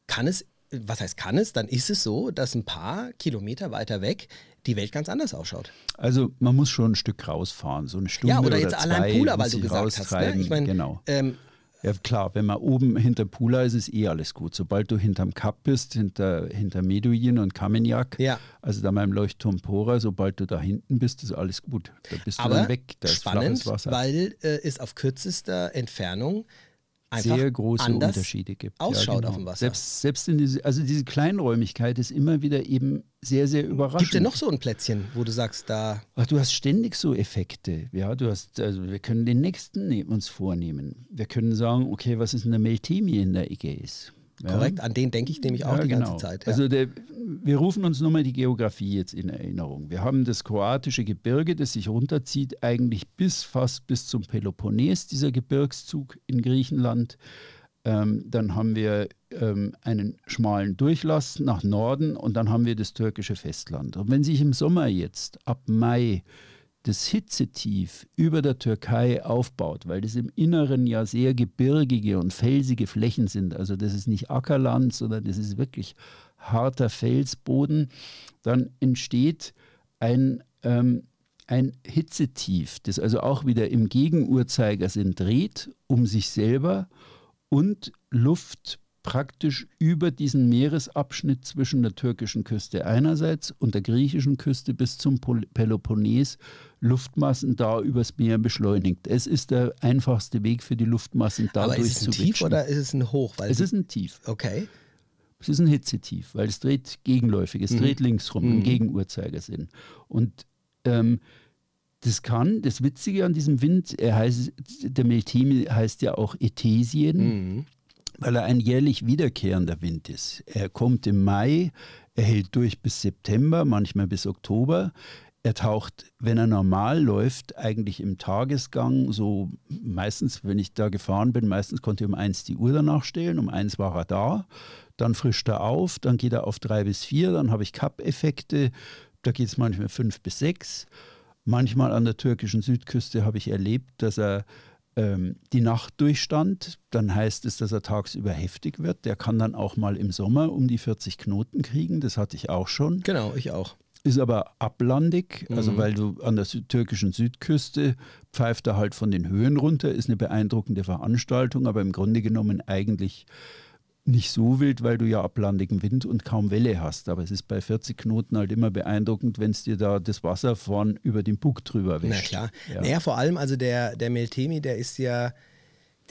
kann es, was heißt kann es, dann ist es so, dass ein paar Kilometer weiter weg die Welt ganz anders ausschaut. Also man muss schon ein Stück rausfahren, so eine Stunde Ja, oder jetzt zwei allein Pula, weil du gesagt hast. Ne? Ich meine, genau. ähm, Ja klar, wenn man oben hinter Pula ist, ist eh alles gut. Sobald du hinterm Kap bist, hinter, hinter Meduin und Kamenjak, Ja. also da beim Leuchtturm Pora, sobald du da hinten bist, ist alles gut. Da bist du aber dann weg. Da ist spannend, flaches Wasser. weil äh, es auf kürzester Entfernung einfach sehr große Unterschiede gibt. ausschaut genau. auf dem Wasser. Selbst, selbst in diese, also diese Kleinräumigkeit ist immer wieder eben sehr, sehr überraschend. Gibt es noch so ein Plätzchen, wo du sagst, da Ach, du hast ständig so Effekte. Ja, du hast, also wir können den nächsten ne- uns vornehmen. Wir können sagen, okay, was ist denn der Meltemi in der Ägäis? Ja. korrekt, an den denke ich nämlich auch Ja, die genau. ganze Zeit. Ja. Also der, wir rufen uns nur mal die Geografie jetzt in Erinnerung. Wir haben das kroatische Gebirge, das sich runterzieht, eigentlich bis fast bis zum Peloponnes, dieser Gebirgszug in Griechenland. Ähm, dann haben wir ähm, einen schmalen Durchlass nach Norden und dann haben wir das türkische Festland. Und wenn sich im Sommer jetzt ab Mai das Hitzetief über der Türkei aufbaut, weil das im Inneren ja sehr gebirgige und felsige Flächen sind, also das ist nicht Ackerland, sondern das ist wirklich harter Felsboden, dann entsteht ein, ähm, ein Hitzetief, das also auch wieder im Gegenuhrzeigersinn dreht um sich selber und Luft praktisch über diesen Meeresabschnitt zwischen der türkischen Küste einerseits und der griechischen Küste bis zum Peloponnes Luftmassen da übers Meer beschleunigt. Es ist der einfachste Weg für die Luftmassen da Aber ist es ein Tief oder ist es ein Hoch? Weil Es ist ein Tief. okay. Es ist ein Hitzetief, weil es dreht gegenläufig, es dreht links rum im Mhm. Gegenuhrzeigersinn. Und ähm, das kann, das Witzige an diesem Wind, er heißt, der Meltemi heißt ja auch Ethesien, Mhm. Weil er ein jährlich wiederkehrender Wind ist. Er kommt im Mai, er hält durch bis September, manchmal bis Oktober. Er taucht, wenn er normal läuft, eigentlich im Tagesgang, so meistens, wenn ich da gefahren bin, meistens konnte ich um eins die Uhr danach stellen, um eins war er da, dann frischt er auf, dann geht er auf drei bis vier, dann habe ich Cup-Effekte, da geht es manchmal fünf bis sechs. Manchmal an der türkischen Südküste habe ich erlebt, dass er ähm, die Nacht durchstand. Dann heißt es, dass er tagsüber heftig wird. Der kann dann auch mal im Sommer um die 40 Knoten kriegen. Das hatte ich auch schon. Genau, ich auch. ist aber ablandig, also Mhm. weil du an der türkischen Südküste pfeift er halt von den Höhen runter, ist eine beeindruckende Veranstaltung, aber im Grunde genommen eigentlich nicht so wild, weil du ja ablandigen Wind und kaum Welle hast. Aber es ist bei 40 Knoten halt immer beeindruckend, wenn es dir da das Wasser vorn über den Bug drüber wäscht. Na klar. Ja. Naja, vor allem, also der, der Meltemi, der ist ja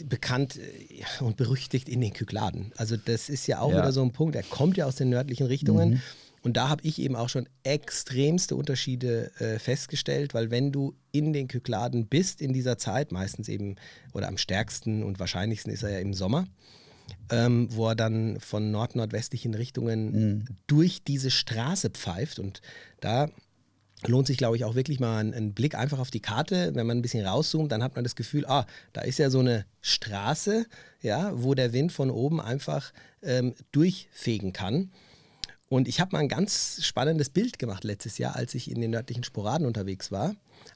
bekannt äh, und berüchtigt in den Kykladen. Also das ist ja auch Ja. wieder so ein Punkt, er kommt ja aus den nördlichen Richtungen. Und da habe ich eben auch schon extremste Unterschiede äh, festgestellt, weil wenn du in den Kykladen bist in dieser Zeit, meistens eben oder am stärksten und wahrscheinlichsten ist er ja im Sommer, ähm, wo er dann von nord-nordwestlichen Richtungen durch diese Straße pfeift. Und da lohnt sich, glaube ich, auch wirklich mal ein, ein Blick einfach auf die Karte. Wenn man ein bisschen rauszoomt, dann hat man das Gefühl, ah, da ist ja so eine Straße, ja, wo der Wind von oben einfach ähm, durchfegen kann. Und ich habe mal ein ganz spannendes Bild gemacht letztes Jahr, als ich in den nördlichen Sporaden unterwegs war.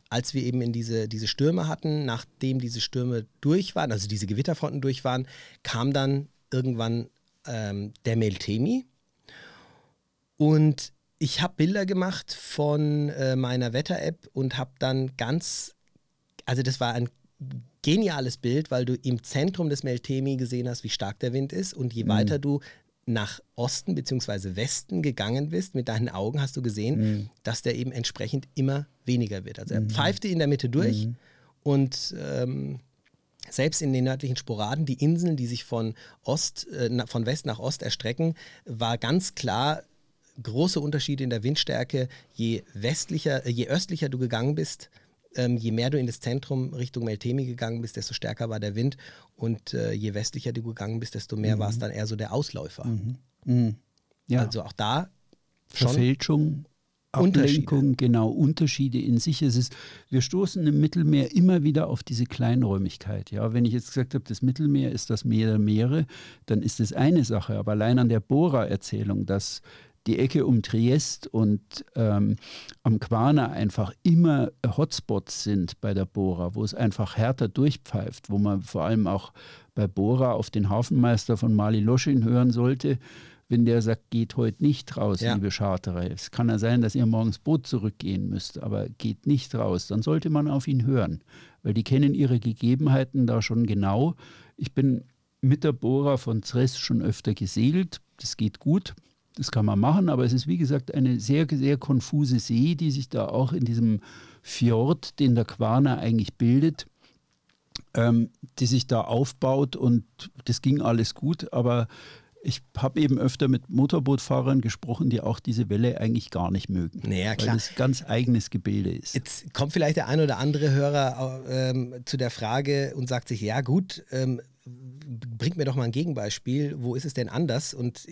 Als wir eben in diese, diese Stürme hatten, nachdem diese Stürme durch waren, also diese Gewitterfronten durch waren, kam dann irgendwann ähm, der Meltemi. Und ich habe Bilder gemacht von äh, meiner Wetter-App und habe dann ganz, also das war ein geniales Bild, weil du im Zentrum des Meltemi gesehen hast, wie stark der Wind ist. Und je weiter du nach Osten bzw. Westen gegangen bist, mit deinen Augen hast du gesehen, dass der eben entsprechend immer weniger wird. Also er pfeifte in der Mitte durch und ähm, selbst in den nördlichen Sporaden, die Inseln, die sich von, Ost, äh, von West nach Ost erstrecken, war ganz klar große Unterschiede in der Windstärke. Je westlicher, äh, je östlicher du gegangen bist, ähm, je mehr du in das Zentrum Richtung Meltemi gegangen bist, desto stärker war der Wind. Und äh, je westlicher du gegangen bist, desto mehr war es dann eher so der Ausläufer. Mhm. Ja. Also auch da schon Verfälschung, Unterschiede. Ablenkung, genau, Unterschiede in sich. Es ist, wir stoßen im Mittelmeer immer wieder auf diese Kleinräumigkeit. Ja, wenn ich jetzt gesagt habe, das Mittelmeer ist das Meer der Meere, dann ist das eine Sache. Aber allein an der Bora-Erzählung, dass die Ecke um Triest und ähm, am Quana einfach immer Hotspots sind bei der Bora, wo es einfach härter durchpfeift, wo man vor allem auch bei Bora auf den Hafenmeister von Mali Loschin hören sollte, wenn der sagt, geht heute nicht raus, Ja. liebe Charterer. Es kann ja sein, dass ihr morgens Boot zurückgehen müsst, aber geht nicht raus. Dann sollte man auf ihn hören, weil die kennen ihre Gegebenheiten da schon genau. Ich bin mit der Bora von Zres schon öfter gesegelt. Das geht gut. Das kann man machen, aber es ist wie gesagt eine sehr, sehr konfuse See, die sich da auch in diesem Fjord, den der Quana eigentlich bildet, ähm, die sich da aufbaut und das ging alles gut, aber ich habe eben öfter mit Motorbootfahrern gesprochen, die auch diese Welle eigentlich gar nicht mögen. Naja, Weil klar. das ganz eigenes Gebilde ist. Jetzt kommt vielleicht der ein oder andere Hörer ähm, zu der Frage und sagt sich, ja gut, ähm, bringt mir doch mal ein Gegenbeispiel, wo ist es denn anders? Und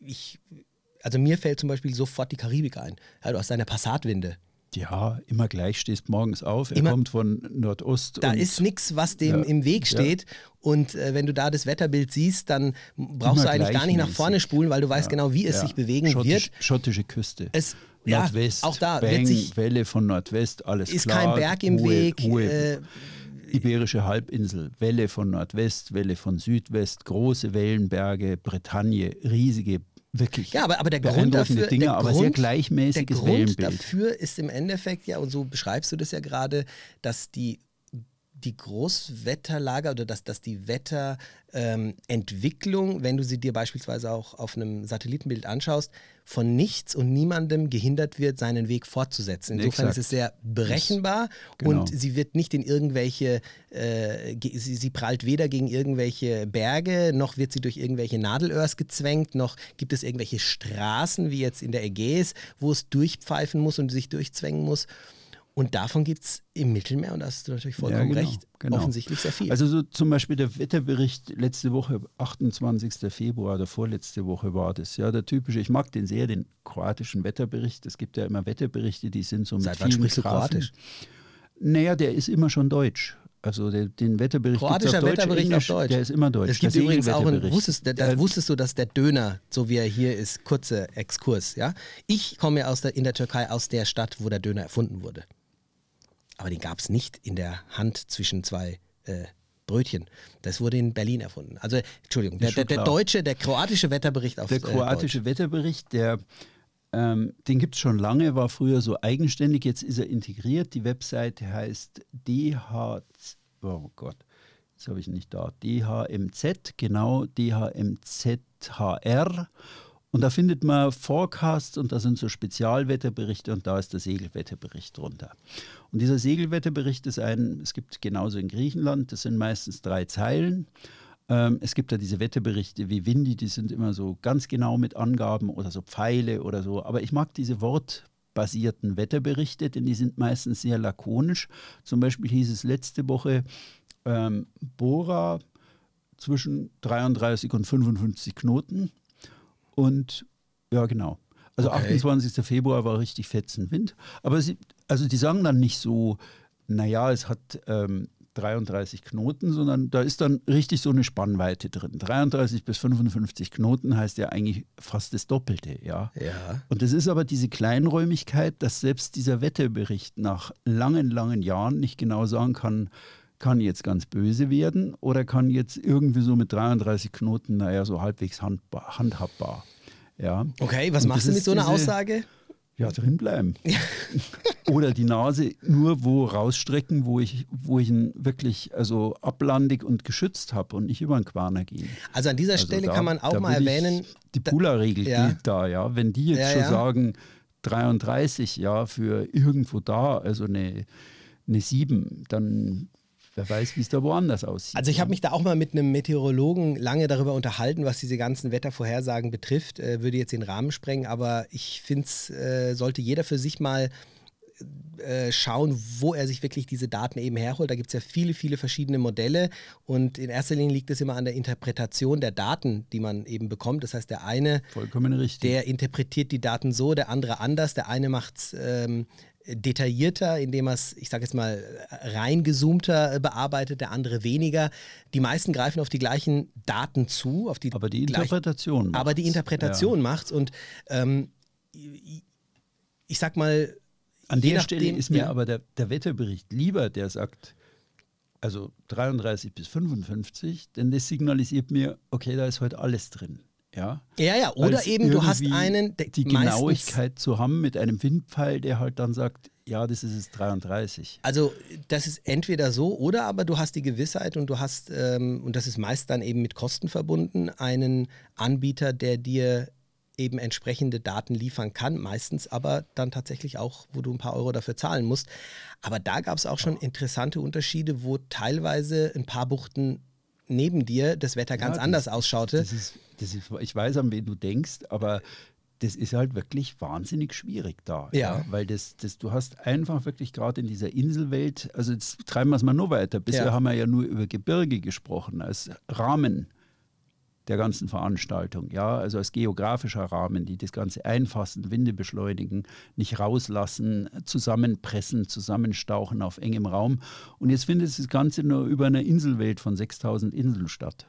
ich, also mir fällt zum Beispiel sofort die Karibik ein. Ja, du hast deine Passatwinde. Ja, immer gleich stehst morgens auf, er Immer- kommt von Nordost. Da ist nichts, was dem Ja, im Weg ja. steht. Und äh, wenn du da das Wetterbild siehst, dann brauchst Immer du eigentlich gar nicht nach vorne spulen, weil du weißt Ja, genau, wie es ja. sich bewegen Schottisch, wird. Schottische Küste. Es, ja, Nordwest, auch da Bang, wird sich, Welle von Nordwest, alles ist klar. kein Berg im hohe, Weg. Hohe Äh, Iberische Halbinsel, Welle von Nordwest, Welle von Südwest, große Wellenberge, Bretagne, riesige, wirklich Ja, aber, aber der Grund dafür, Dinge, der aber Grund, sehr der gleichmäßiges Grund Wellenbild. dafür ist im Endeffekt ja, und so beschreibst du das ja gerade, dass die, die Großwetterlage oder dass, dass die Wetterentwicklung, wenn du sie dir beispielsweise auch auf einem Satellitenbild anschaust, von nichts und niemandem gehindert wird, seinen Weg fortzusetzen. Insofern Exakt. ist es sehr berechenbar Genau. und sie wird nicht in irgendwelche, äh, sie, sie prallt weder gegen irgendwelche Berge, noch wird sie durch irgendwelche Nadelöhrs gezwängt, noch gibt es irgendwelche Straßen, wie jetzt in der Ägäis, wo es durchpfeifen muss und sich durchzwängen muss. Und davon gibt es im Mittelmeer, und da hast du natürlich vollkommen genau, recht, genau. offensichtlich sehr viel. Also so zum Beispiel der Wetterbericht letzte Woche, 28. Februar oder vorletzte Woche war das. Ja, der typische, ich mag den sehr, den kroatischen Wetterbericht. Es gibt ja immer Wetterberichte, die sind so mit Seit wann sprichst du. Kroatisch? Naja, der ist immer schon deutsch. Also der, den Wetterbericht Kroatischer auf Deutsch, Wetterbericht auf Englisch, Deutsch. Der ist immer deutsch. Es gibt Der übrigens auch einen, wusstest, da, da wusstest du, dass der Döner, so wie er hier ist, kurzer Exkurs, ja? Ich komme ja aus der, in der Türkei aus der Stadt, wo der Döner erfunden wurde. Aber den gab es nicht in der Hand zwischen zwei äh, Brötchen. Das wurde in Berlin erfunden. Also, Entschuldigung, der, der, der deutsche, der kroatische Wetterbericht auf Der äh, kroatische Wetterbericht, der Ähm, den gibt es schon lange, war früher so eigenständig, jetzt ist er integriert. Die Webseite heißt DH, oh Gott, jetzt habe ich nicht da, DHMZ, genau, DHMZHR. Und da findet man Forecasts und da sind so Spezialwetterberichte und da ist der Segelwetterbericht drunter. Und dieser Segelwetterbericht ist ein, es gibt genauso in Griechenland, das sind meistens drei Zeilen. Ähm, es gibt ja diese Wetterberichte wie Windy, die sind immer so ganz genau mit Angaben oder so Pfeile oder so. Aber ich mag diese wortbasierten Wetterberichte, denn die sind meistens sehr lakonisch. Zum Beispiel hieß es letzte Woche, ähm, Bora zwischen 33 und 55 Knoten. Und ja, genau. Also okay. 28. Februar war richtig fetzen Wind. Aber sie, also die sagen dann nicht so, naja, es hat ähm, 33 Knoten, sondern da ist dann richtig so eine Spannweite drin. 33 bis 55 Knoten heißt ja eigentlich fast das Doppelte, ja. ja. Und das ist aber diese Kleinräumigkeit, dass selbst dieser Wetterbericht nach langen, langen Jahren nicht genau sagen kann, kann jetzt ganz böse werden oder kann jetzt irgendwie so mit 33 Knoten, naja, so halbwegs handbar, handhabbar. Ja. Okay, was Und machst du mit so einer diese, Aussage? Ja, drin bleiben. (laughs) oder die Nase nur wo rausstrecken, wo ich, wo ich ihn wirklich also ablandig und geschützt habe und nicht über den Quaner gehen. Also an dieser also Stelle da, kann man auch mal erwähnen. die Pula-Regel ja. gilt da, ja. Wenn die jetzt ja, schon ja. sagen, 33, ja, für irgendwo da, also eine, eine 7, dann Wer weiß, wie es da woanders aussieht. Also ich habe mich da auch mal mit einem Meteorologen lange darüber unterhalten, was diese ganzen Wettervorhersagen betrifft. Äh, würde jetzt den Rahmen sprengen, aber ich finde es, äh, sollte jeder für sich mal äh, schauen, wo er sich wirklich diese Daten eben herholt. Da gibt es ja viele, viele verschiedene Modelle und in erster Linie liegt es immer an der Interpretation der Daten, die man eben bekommt. Das heißt, der eine, Vollkommen richtig. der interpretiert die Daten so, der andere anders. Der eine macht es ähm, detaillierter, indem er es, ich sage jetzt mal, reingezoomter bearbeitet, der andere weniger. Die meisten greifen auf die gleichen Daten zu. Auf die aber die Interpretation macht's. Aber die Interpretation ja. macht's und ähm, ich sag mal. An der nachdem, Stelle ist mir ja. aber der, der Wetterbericht lieber, der sagt, also 33 bis 55, denn das signalisiert mir, okay, da ist heute alles drin. Ja, ja, ja. oder eben du hast einen. Die Genauigkeit zu haben mit einem Windpfeil, der halt dann sagt, ja, das ist es 33. Also das ist entweder so oder aber du hast die Gewissheit und du hast, ähm, und das ist meist dann eben mit Kosten verbunden, einen Anbieter, der dir eben entsprechende Daten liefern kann, meistens aber dann tatsächlich auch, wo du ein paar Euro dafür zahlen musst. Aber da gab es auch schon interessante Unterschiede, wo teilweise ein paar Buchten neben dir das Wetter ganz ja, das, anders ausschaute. Das ist, das ist, ich weiß, an wen du denkst, aber das ist halt wirklich wahnsinnig schwierig da. Ja. ja weil das, das, du hast einfach wirklich gerade in dieser Inselwelt, also jetzt treiben wir es mal nur weiter. Bisher ja. haben wir ja nur über Gebirge gesprochen als Rahmen der ganzen Veranstaltung. Ja, also als geografischer Rahmen, die das Ganze einfassen, Winde beschleunigen, nicht rauslassen, zusammenpressen, zusammenstauchen auf engem Raum. Und jetzt findet das Ganze nur über eine Inselwelt von 6000 Inseln statt.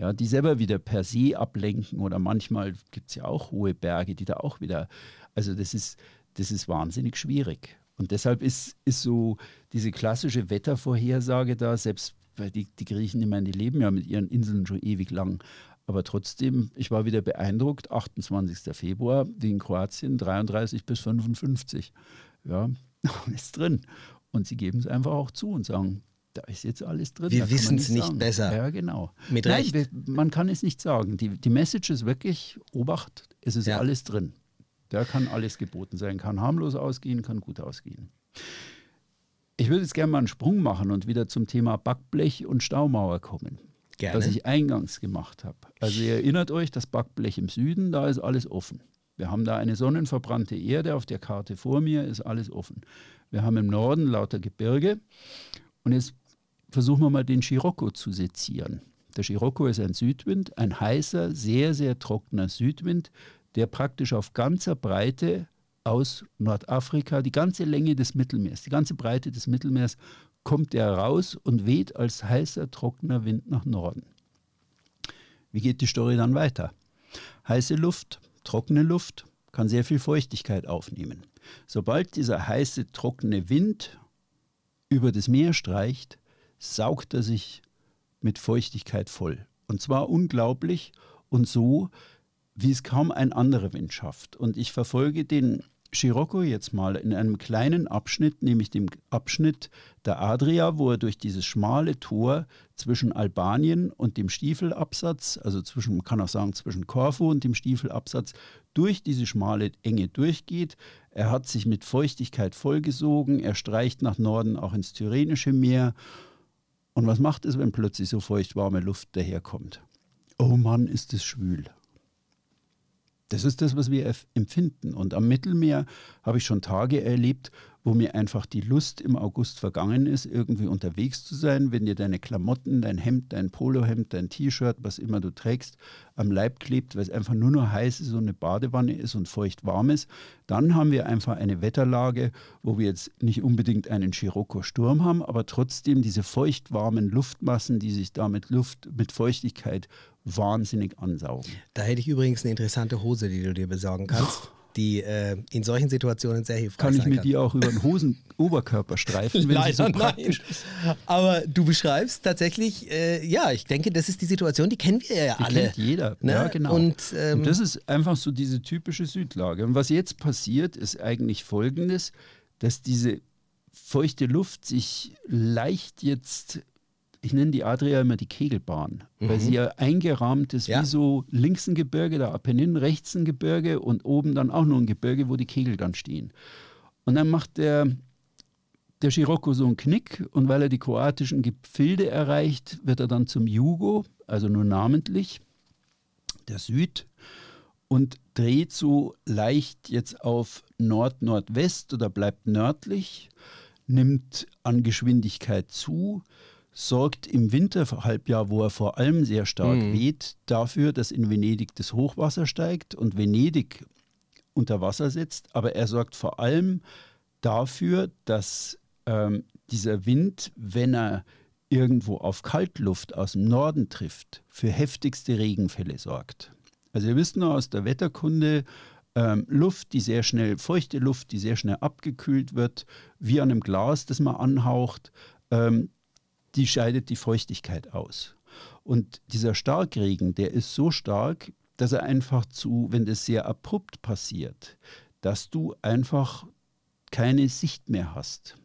Ja, die selber wieder per se ablenken oder manchmal gibt es ja auch hohe Berge, die da auch wieder, also das ist, das ist wahnsinnig schwierig. Und deshalb ist, ist so diese klassische Wettervorhersage da, selbst weil die, die Griechen, ich meine, die leben ja mit ihren Inseln schon ewig lang. Aber trotzdem, ich war wieder beeindruckt, 28. Februar, wie in Kroatien, 33 bis 55. Ja, (laughs) ist drin. Und sie geben es einfach auch zu und sagen, da ist jetzt alles drin. Wir wissen es nicht, nicht besser. Ja, genau. Mit Nein, Recht. Wir, man kann es nicht sagen. Die, die Message ist wirklich, Obacht, es ist ja. alles drin. Da kann alles geboten sein, kann harmlos ausgehen, kann gut ausgehen. Ich würde jetzt gerne mal einen Sprung machen und wieder zum Thema Backblech und Staumauer kommen. Gerne. Was ich eingangs gemacht habe. Also ihr erinnert euch, das Backblech im Süden, da ist alles offen. Wir haben da eine sonnenverbrannte Erde auf der Karte vor mir, ist alles offen. Wir haben im Norden lauter Gebirge und jetzt versuchen wir mal den Scirocco zu sezieren. Der Scirocco ist ein Südwind, ein heißer, sehr, sehr trockener Südwind, der praktisch auf ganzer Breite aus Nordafrika, die ganze Länge des Mittelmeers, die ganze Breite des Mittelmeers, kommt er raus und weht als heißer, trockener Wind nach Norden. Wie geht die Story dann weiter? Heiße Luft, trockene Luft kann sehr viel Feuchtigkeit aufnehmen. Sobald dieser heiße, trockene Wind über das Meer streicht, saugt er sich mit Feuchtigkeit voll. Und zwar unglaublich und so, wie es kaum ein anderer Wind schafft. Und ich verfolge den Scirocco jetzt mal in einem kleinen Abschnitt, nämlich dem Abschnitt der Adria, wo er durch dieses schmale Tor zwischen Albanien und dem Stiefelabsatz, also zwischen, man kann auch sagen, zwischen Korfu und dem Stiefelabsatz, durch diese schmale Enge durchgeht. Er hat sich mit Feuchtigkeit vollgesogen, er streicht nach Norden auch ins Tyrrhenische Meer. Und was macht es, wenn plötzlich so feuchtwarme Luft daherkommt? Oh Mann, ist es schwül. Das ist das, was wir empfinden. Und am Mittelmeer habe ich schon Tage erlebt, wo mir einfach die Lust im August vergangen ist, irgendwie unterwegs zu sein, wenn dir deine Klamotten, dein Hemd, dein Polohemd, dein T-Shirt, was immer du trägst, am Leib klebt, weil es einfach nur noch heiß ist und eine Badewanne ist und feucht warm ist, dann haben wir einfach eine Wetterlage, wo wir jetzt nicht unbedingt einen Scirocco-Sturm haben, aber trotzdem diese feuchtwarmen Luftmassen, die sich da mit Luft, mit Feuchtigkeit wahnsinnig ansaugen. Da hätte ich übrigens eine interessante Hose, die du dir besorgen kannst. (laughs) die äh, in solchen Situationen sehr hilfreich kann sein kann. Kann ich mit dir auch über den Hosenoberkörper (laughs) streifen, wenn Leider, so ist? Aber du beschreibst tatsächlich, äh, ja, ich denke, das ist die Situation, die kennen wir ja die alle. Kennt jeder, ne? ja genau. Und, ähm, Und, das ist einfach so diese typische Südlage. Und was jetzt passiert, ist eigentlich Folgendes, dass diese feuchte Luft sich leicht jetzt ich nenne die Adria immer die Kegelbahn, mhm. weil sie ja eingerahmt ist ja. wie so links ein Gebirge, der Apennin, rechts ein Gebirge und oben dann auch noch ein Gebirge, wo die Kegel dann stehen. Und dann macht der, der Scirocco so einen Knick und weil er die kroatischen Gefilde erreicht, wird er dann zum Jugo, also nur namentlich, der Süd, und dreht so leicht jetzt auf Nord-Nordwest oder bleibt nördlich, nimmt an Geschwindigkeit zu, sorgt im Winterhalbjahr, wo er vor allem sehr stark mhm. weht, dafür, dass in Venedig das Hochwasser steigt und Venedig unter Wasser setzt. Aber er sorgt vor allem dafür, dass ähm, dieser Wind, wenn er irgendwo auf Kaltluft aus dem Norden trifft, für heftigste Regenfälle sorgt. Also wir wissen aus der Wetterkunde, ähm, Luft, die sehr schnell, feuchte Luft, die sehr schnell abgekühlt wird, wie an einem Glas, das man anhaucht, ähm, die scheidet die Feuchtigkeit aus. Und dieser Starkregen, der ist so stark, dass er einfach zu, wenn das sehr abrupt passiert, dass du einfach keine Sicht mehr hast.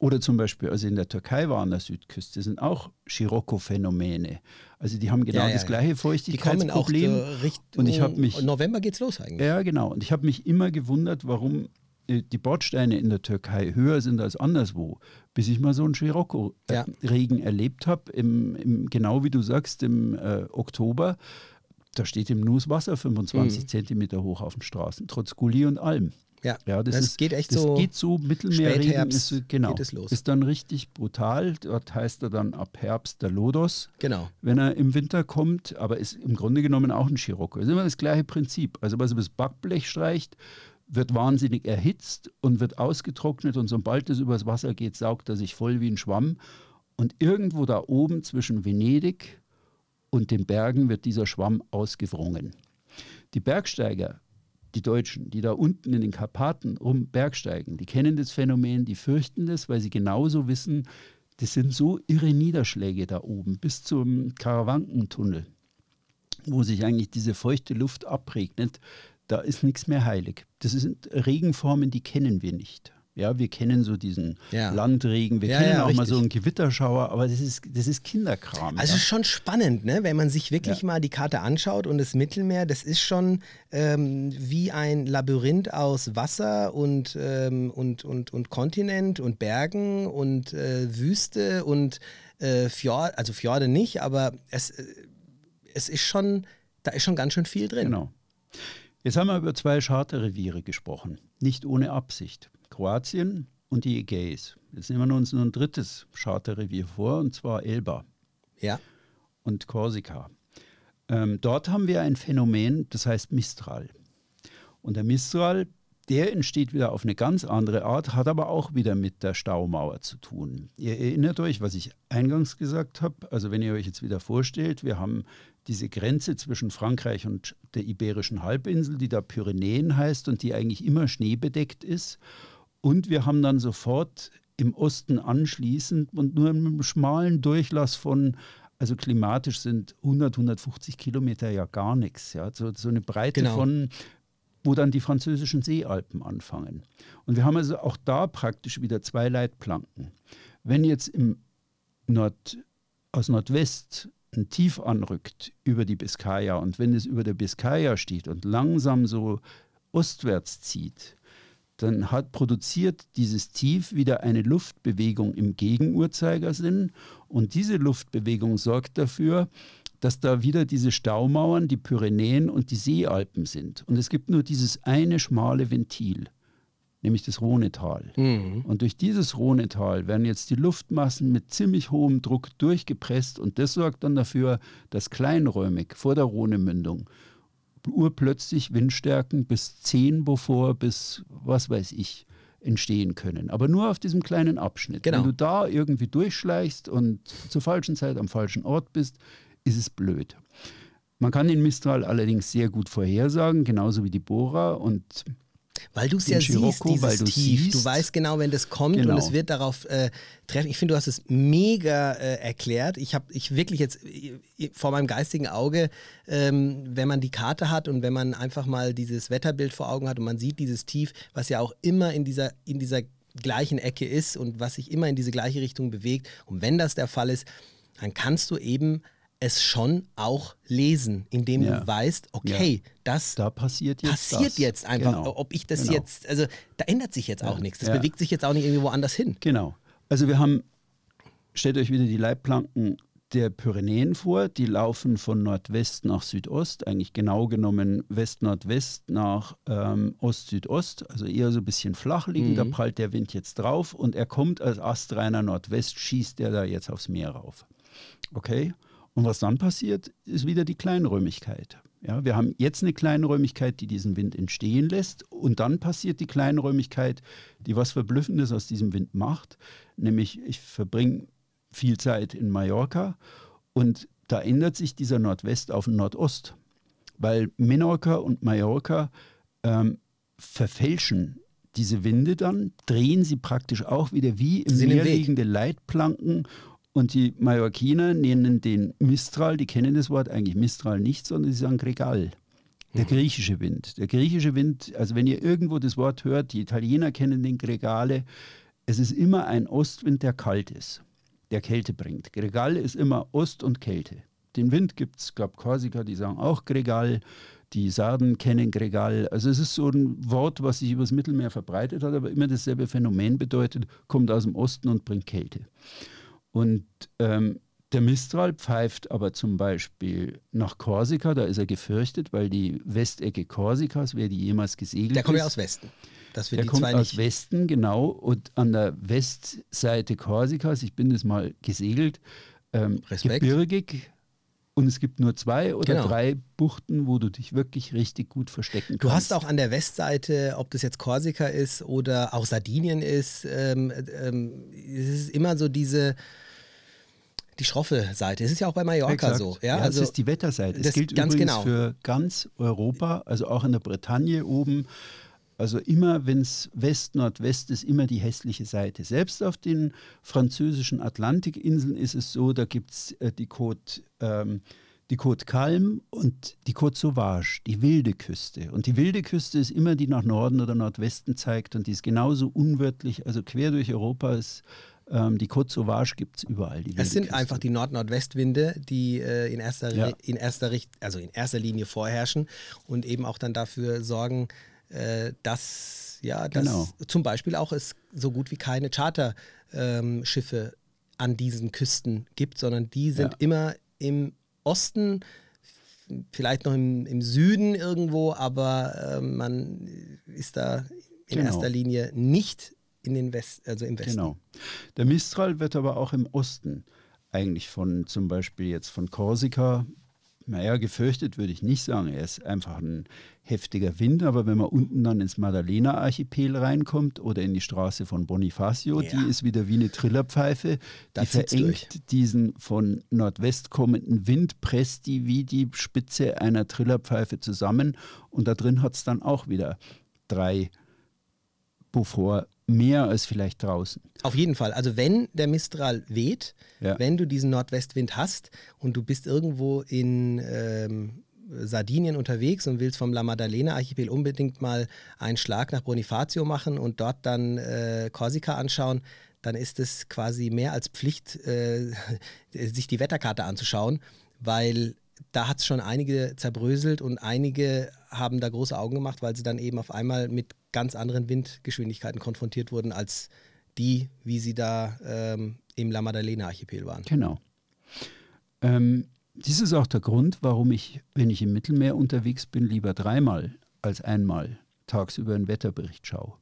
Oder zum Beispiel, also in der Türkei war an der Südküste, sind auch Scirocco-Phänomene. Also die haben genau ja, ja, das gleiche Feuchtigkeitsproblem. Die kommen auch und ich habe mich November geht's los eigentlich. Ja, genau. Und ich habe mich immer gewundert, warum die Bordsteine in der Türkei höher sind als anderswo, bis ich mal so einen Scirocco-Regen ja. erlebt habe, im, im, genau wie du sagst, im äh, Oktober. Da steht im Nuss Wasser 25 mhm. Zentimeter hoch auf den Straßen, trotz Gully und Alm. Ja, ja das, das ist, geht echt das so. geht so Mittelmeerregen ist, genau, geht es los. ist dann richtig brutal. Dort heißt er dann ab Herbst der Lodos, genau. wenn er im Winter kommt, aber ist im Grunde genommen auch ein Scirocco. Das ist immer das gleiche Prinzip. Also was über das Backblech streicht, wird wahnsinnig erhitzt und wird ausgetrocknet und sobald es übers Wasser geht, saugt er sich voll wie ein Schwamm. Und irgendwo da oben zwischen Venedig und den Bergen wird dieser Schwamm ausgewrungen. Die Bergsteiger, die Deutschen, die da unten in den Karpaten rum Bergsteigen, die kennen das Phänomen, die fürchten das, weil sie genauso wissen, das sind so irre Niederschläge da oben bis zum Karawankentunnel, wo sich eigentlich diese feuchte Luft abregnet da ist nichts mehr heilig. Das sind Regenformen, die kennen wir nicht. Ja, wir kennen so diesen ja. Landregen, wir ja, kennen ja, auch richtig. mal so einen Gewitterschauer, aber das ist, das ist Kinderkram. Also ja. schon spannend, ne? wenn man sich wirklich mal die Karte anschaut und das Mittelmeer, das ist schon ähm, wie ein Labyrinth aus Wasser und, ähm, und, und, und Kontinent und Bergen und äh, Wüste und äh, Fjord, also Fjorde nicht, aber es, äh, es ist schon, da ist schon ganz schön viel drin. Genau. Jetzt haben wir über zwei Charterreviere gesprochen, nicht ohne Absicht. Kroatien und die Ägäis. Jetzt nehmen wir uns nur ein drittes Charterrevier vor, und zwar Elba. Ja. Und Korsika. Ähm, dort haben wir ein Phänomen, das heißt Mistral. Und der Mistral, der entsteht wieder auf eine ganz andere Art, hat aber auch wieder mit der Staumauer zu tun. Ihr erinnert euch, was ich eingangs gesagt habe. Also wenn ihr euch jetzt wieder vorstellt, wir haben diese Grenze zwischen Frankreich und der Iberischen Halbinsel, die da Pyrenäen heißt und die eigentlich immer schneebedeckt ist. Und wir haben dann sofort im Osten anschließend und nur einem schmalen Durchlass von also klimatisch sind 100, 150 Kilometer ja gar nichts. Ja? So, so eine Breite Genau. von, wo dann die französischen Seealpen anfangen. Und wir haben also auch da praktisch wieder zwei Leitplanken. Wenn jetzt im Nord, aus Nordwest ein Tief anrückt über die Biskaya und wenn es über der Biskaya steht und langsam so ostwärts zieht, dann hat produziert dieses Tief wieder eine Luftbewegung im Gegenuhrzeigersinn und diese Luftbewegung sorgt dafür, dass da wieder diese Staumauern, die Pyrenäen und die Seealpen sind. Und es gibt nur dieses eine schmale Ventil, nämlich das Rhonetal. Mhm. Und durch dieses Rhonetal werden jetzt die Luftmassen mit ziemlich hohem Druck durchgepresst und das sorgt dann dafür, dass kleinräumig vor der Rhonemündung urplötzlich Windstärken bis 10 Beaufort bis was weiß ich entstehen können. Aber nur auf diesem kleinen Abschnitt. Genau. Wenn du da irgendwie durchschleichst und zur falschen Zeit am falschen Ort bist, ist es blöd. Man kann den Mistral allerdings sehr gut vorhersagen, genauso wie die Bora. Und Weil du es ja siehst, Scirocco, dieses weil du Tief. siehst- du weißt genau, wenn das kommt Genau. und es wird darauf äh, treffen. Ich finde, du hast es mega äh, erklärt. Ich habe ich wirklich jetzt äh, vor meinem geistigen Auge, ähm, wenn man die Karte hat und wenn man einfach mal dieses Wetterbild vor Augen hat und man sieht dieses Tief, was ja auch immer in dieser, in dieser gleichen Ecke ist und was sich immer in diese gleiche Richtung bewegt. Und wenn das der Fall ist, dann kannst du eben es schon auch lesen, indem Ja. du weißt, okay, das da passiert jetzt passiert das. jetzt einfach. Genau. Ob ich das Genau. jetzt, also da ändert sich jetzt auch nichts. Das Ja. bewegt sich jetzt auch nicht irgendwie woanders hin. Genau. Also wir haben, stellt euch wieder die Leitplanken der Pyrenäen vor, die laufen von Nordwest nach Südost, eigentlich genau genommen West-Nordwest nach ähm, Ost-Südost, also eher so ein bisschen flach liegen, da prallt der Wind jetzt drauf und er kommt als astreiner Nordwest, schießt er da jetzt aufs Meer rauf. Okay? Und was dann passiert, ist wieder die Kleinräumigkeit. Ja, wir haben jetzt eine Kleinräumigkeit, die diesen Wind entstehen lässt. Und dann passiert die Kleinräumigkeit, die was Verblüffendes aus diesem Wind macht. Nämlich, ich verbringe viel Zeit in Mallorca und da ändert sich dieser Nordwest auf den Nordost. Weil Menorca und Mallorca ähm, verfälschen diese Winde dann, drehen sie praktisch auch wieder wie im Sind Meer liegende Leitplanken und die Mallorquiner nennen den Mistral, die kennen das Wort eigentlich Mistral nicht, sondern sie sagen Gregal. Der griechische Wind. Der griechische Wind, also wenn ihr irgendwo das Wort hört, die Italiener kennen den Gregale, es ist immer ein Ostwind, der kalt ist, der Kälte bringt. Gregale ist immer Ost und Kälte. Den Wind gibt es, glaube Korsika, die sagen auch Gregal. Die Sarden kennen Gregal. Also es ist so ein Wort, was sich übers Mittelmeer verbreitet hat, aber immer dasselbe Phänomen bedeutet, kommt aus dem Osten und bringt Kälte. Und ähm, der Mistral pfeift aber zum Beispiel nach Korsika, da ist er gefürchtet, weil die Westecke Korsikas, wer die jemals gesegelt Der kommt ja aus Westen. Das wird der die kommt zwei aus nicht. Westen, genau. Und an der Westseite Korsikas, ich bin das mal gesegelt, ähm, Respekt. gebirgig. Und es gibt nur zwei oder Genau. drei Buchten, wo du dich wirklich richtig gut verstecken Du kannst. hast auch an der Westseite, ob das jetzt Korsika ist oder auch Sardinien ist, ähm, ähm, es ist immer so diese die schroffe Seite. Es ist ja auch bei Mallorca Exakt. so. Ja, das also ist die Wetterseite. Es das gilt ganz übrigens genau. für ganz Europa, also auch in der Bretagne oben. Also immer, wenn es West-Nordwest ist, immer die hässliche Seite. Selbst auf den französischen Atlantikinseln ist es so, da gibt es äh, die Côte, ähm, die Côte Calme und die Côte Sauvage, die wilde Küste. Und die wilde Küste ist immer die nach Norden oder Nordwesten zeigt und die ist genauso unwirtlich, also quer durch Europa ist ähm, die Côte Sauvage gibt es überall. Es sind Küste. einfach die Nord-Nordwest-Winde, die äh, in, erster, Ja. in, erster Richt also in erster Linie vorherrschen und eben auch dann dafür sorgen, äh, dass ja, dass Genau. zum Beispiel auch es so gut wie keine Charterschiffe ähm, an diesen Küsten gibt, sondern die sind Ja. immer im Osten, vielleicht noch im, im Süden irgendwo, aber äh, man ist da in Genau. erster Linie nicht in den West, also im Westen. Genau. Der Mistral wird aber auch im Osten eigentlich von zum Beispiel jetzt von Korsika, naja, gefürchtet würde ich nicht sagen. Er ist einfach ein heftiger Wind, aber wenn man unten dann ins Maddalena-Archipel reinkommt oder in die Straße von Bonifacio, Ja. die ist wieder wie eine Trillerpfeife. Da die verengt durch. diesen von Nordwest kommenden Wind, presst die wie die Spitze einer Trillerpfeife zusammen und da drin hat es dann auch wieder drei Beaufort mehr als vielleicht draußen. Auf jeden Fall. Also wenn der Mistral weht, Ja. wenn du diesen Nordwestwind hast und du bist irgendwo in ähm, Sardinien unterwegs und willst vom La Maddalena-Archipel unbedingt mal einen Schlag nach Bonifacio machen und dort dann äh, Korsika anschauen, dann ist es quasi mehr als Pflicht, äh, (laughs) sich die Wetterkarte anzuschauen, weil da hat es schon einige zerbröselt und einige haben da große Augen gemacht, weil sie dann eben auf einmal mit ganz anderen Windgeschwindigkeiten konfrontiert wurden als die, wie sie da ähm, im La Maddalena-Archipel waren. Genau. Ähm, dies ist auch der Grund, warum ich, wenn ich im Mittelmeer unterwegs bin, lieber dreimal als einmal tagsüber einen Wetterbericht schaue.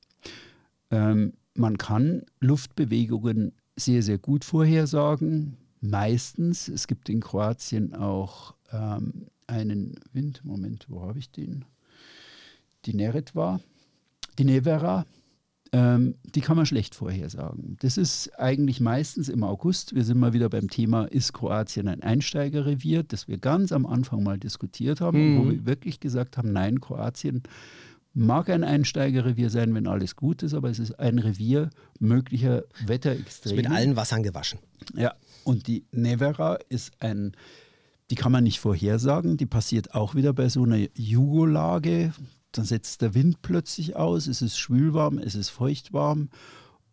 Ähm, man kann Luftbewegungen sehr, sehr gut vorhersagen. Meistens. Es gibt in Kroatien auch ähm, einen Wind. Moment, wo habe ich den? Die Neretva, die Nevera. Ähm, die kann man schlecht vorhersagen. Das ist eigentlich meistens im August. Wir sind mal wieder beim Thema, ist Kroatien ein Einsteigerrevier, das wir ganz am Anfang mal diskutiert haben, Mhm. wo wir wirklich gesagt haben, nein, Kroatien mag ein Einsteigerrevier sein, wenn alles gut ist, aber es ist ein Revier möglicher Ist Wetterextreme. mit allen Wassern gewaschen. Ja, und die Nevera ist ein, die kann man nicht vorhersagen, die passiert auch wieder bei so einer Jugolage. Dann setzt der Wind plötzlich aus, es ist schwülwarm, es ist feuchtwarm.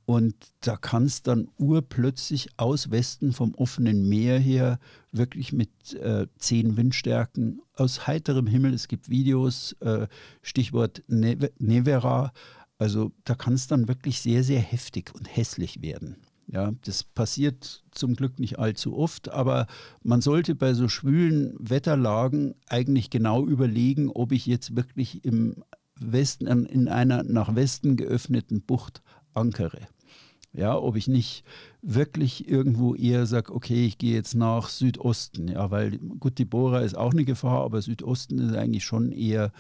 Und da kann es dann urplötzlich aus Westen vom offenen Meer her wirklich mit äh, zehn Windstärken aus heiterem Himmel, es gibt Videos, äh, Stichwort Neve Nevera, also da kann es dann wirklich sehr, sehr heftig und hässlich werden. Ja, das passiert zum Glück nicht allzu oft, aber man sollte bei so schwülen Wetterlagen eigentlich genau überlegen, ob ich jetzt wirklich im Westen, in einer nach Westen geöffneten Bucht ankere. Ja, ob ich nicht wirklich irgendwo eher sage, okay, ich gehe jetzt nach Südosten. Ja, weil gut, die Bora ist auch eine Gefahr, aber Südosten ist eigentlich schon eher,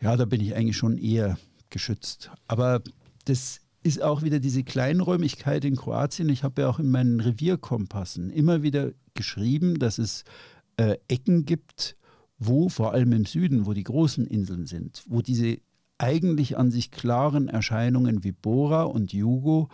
ja, da bin ich eigentlich schon eher geschützt. Aber das ist auch wieder diese Kleinräumigkeit in Kroatien. Ich habe ja auch in meinen Revierkompassen immer wieder geschrieben, dass es äh, Ecken gibt, wo vor allem im Süden, wo die großen Inseln sind, wo diese eigentlich an sich klaren Erscheinungen wie Bora und Jugo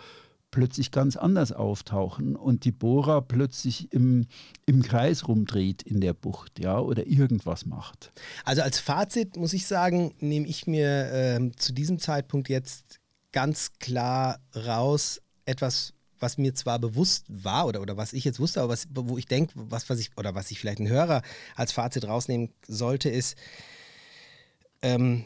plötzlich ganz anders auftauchen und die Bora plötzlich im, im Kreis rumdreht in der Bucht, ja, oder irgendwas macht. Also als Fazit muss ich sagen, nehme ich mir ähm, zu diesem Zeitpunkt jetzt ganz klar raus, etwas, was mir zwar bewusst war oder, oder was ich jetzt wusste, aber was, wo ich denke, was, was ich, oder was ich vielleicht ein Hörer als Fazit rausnehmen sollte, ist, ähm,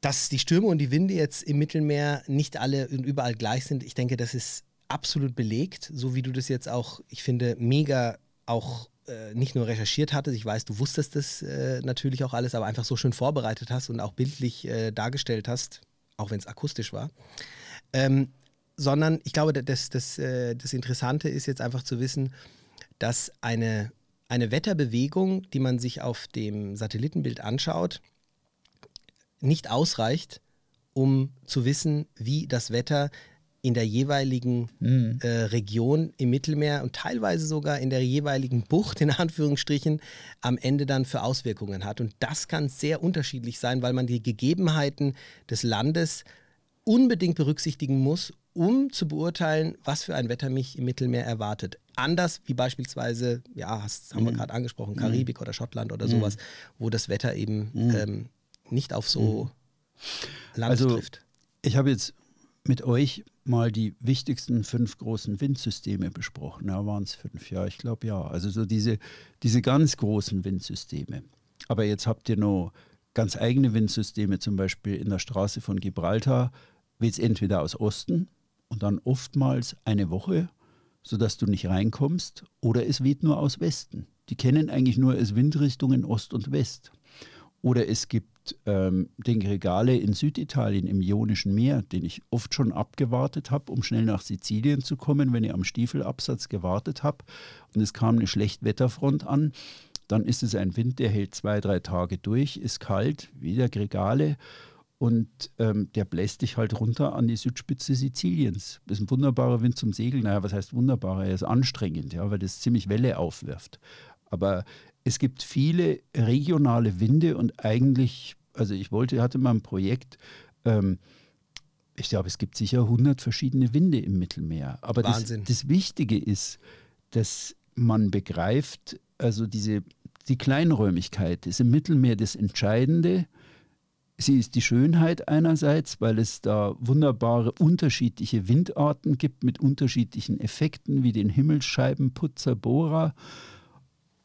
dass die Stürme und die Winde jetzt im Mittelmeer nicht alle und überall gleich sind. Ich denke, das ist absolut belegt, so wie du das jetzt auch, ich finde, mega auch äh, nicht nur recherchiert hattest, ich weiß, du wusstest das äh, natürlich auch alles, aber einfach so schön vorbereitet hast und auch bildlich äh, dargestellt hast, auch wenn es akustisch war. Ähm, sondern ich glaube, das, das, äh, das Interessante ist jetzt einfach zu wissen, dass eine, eine Wetterbewegung, die man sich auf dem Satellitenbild anschaut, nicht ausreicht, um zu wissen, wie das Wetter in der jeweiligen äh, Region im Mittelmeer und teilweise sogar in der jeweiligen Bucht, in Anführungsstrichen, am Ende dann für Auswirkungen hat. Und das kann sehr unterschiedlich sein, weil man die Gegebenheiten des Landes unbedingt berücksichtigen muss, um zu beurteilen, was für ein Wetter mich im Mittelmeer erwartet. Anders wie beispielsweise, ja, hast, haben wir gerade angesprochen, Karibik oder Schottland oder sowas, wo das Wetter eben ähm, nicht auf so Land Also trifft. ich habe jetzt mit euch mal die wichtigsten fünf großen Windsysteme besprochen. Ja, waren es fünf? Ja, ich glaube ja. Also so diese, diese ganz großen Windsysteme. Aber jetzt habt ihr noch ganz eigene Windsysteme, zum Beispiel in der Straße von Gibraltar weht es entweder aus Osten und dann oftmals eine Woche, sodass du nicht reinkommst, oder es weht nur aus Westen. Die kennen eigentlich nur als Windrichtungen Ost und West. Oder es gibt ähm, den Regale in Süditalien im Ionischen Meer, den ich oft schon abgewartet habe, um schnell nach Sizilien zu kommen, wenn ich am Stiefelabsatz gewartet habe und es kam eine Schlechtwetterfront an. Dann ist es ein Wind, der hält zwei, drei Tage durch, ist kalt, wieder Gregale und ähm, der bläst dich halt runter an die Südspitze Siziliens. Das ist ein wunderbarer Wind zum Segeln. Naja, was heißt wunderbarer? Er ist anstrengend, ja, weil das ziemlich Welle aufwirft. Aber es gibt viele regionale Winde und eigentlich, also ich wollte, hatte mal ein Projekt, ähm, Ich glaube, es gibt sicher 100 verschiedene Winde im Mittelmeer. Aber das, das Wichtige ist, dass man begreift, also diese, die Kleinräumigkeit ist im Mittelmeer das Entscheidende. Sie ist die Schönheit einerseits, weil es da wunderbare unterschiedliche Windarten gibt mit unterschiedlichen Effekten wie den Himmelsscheibenputzer Bora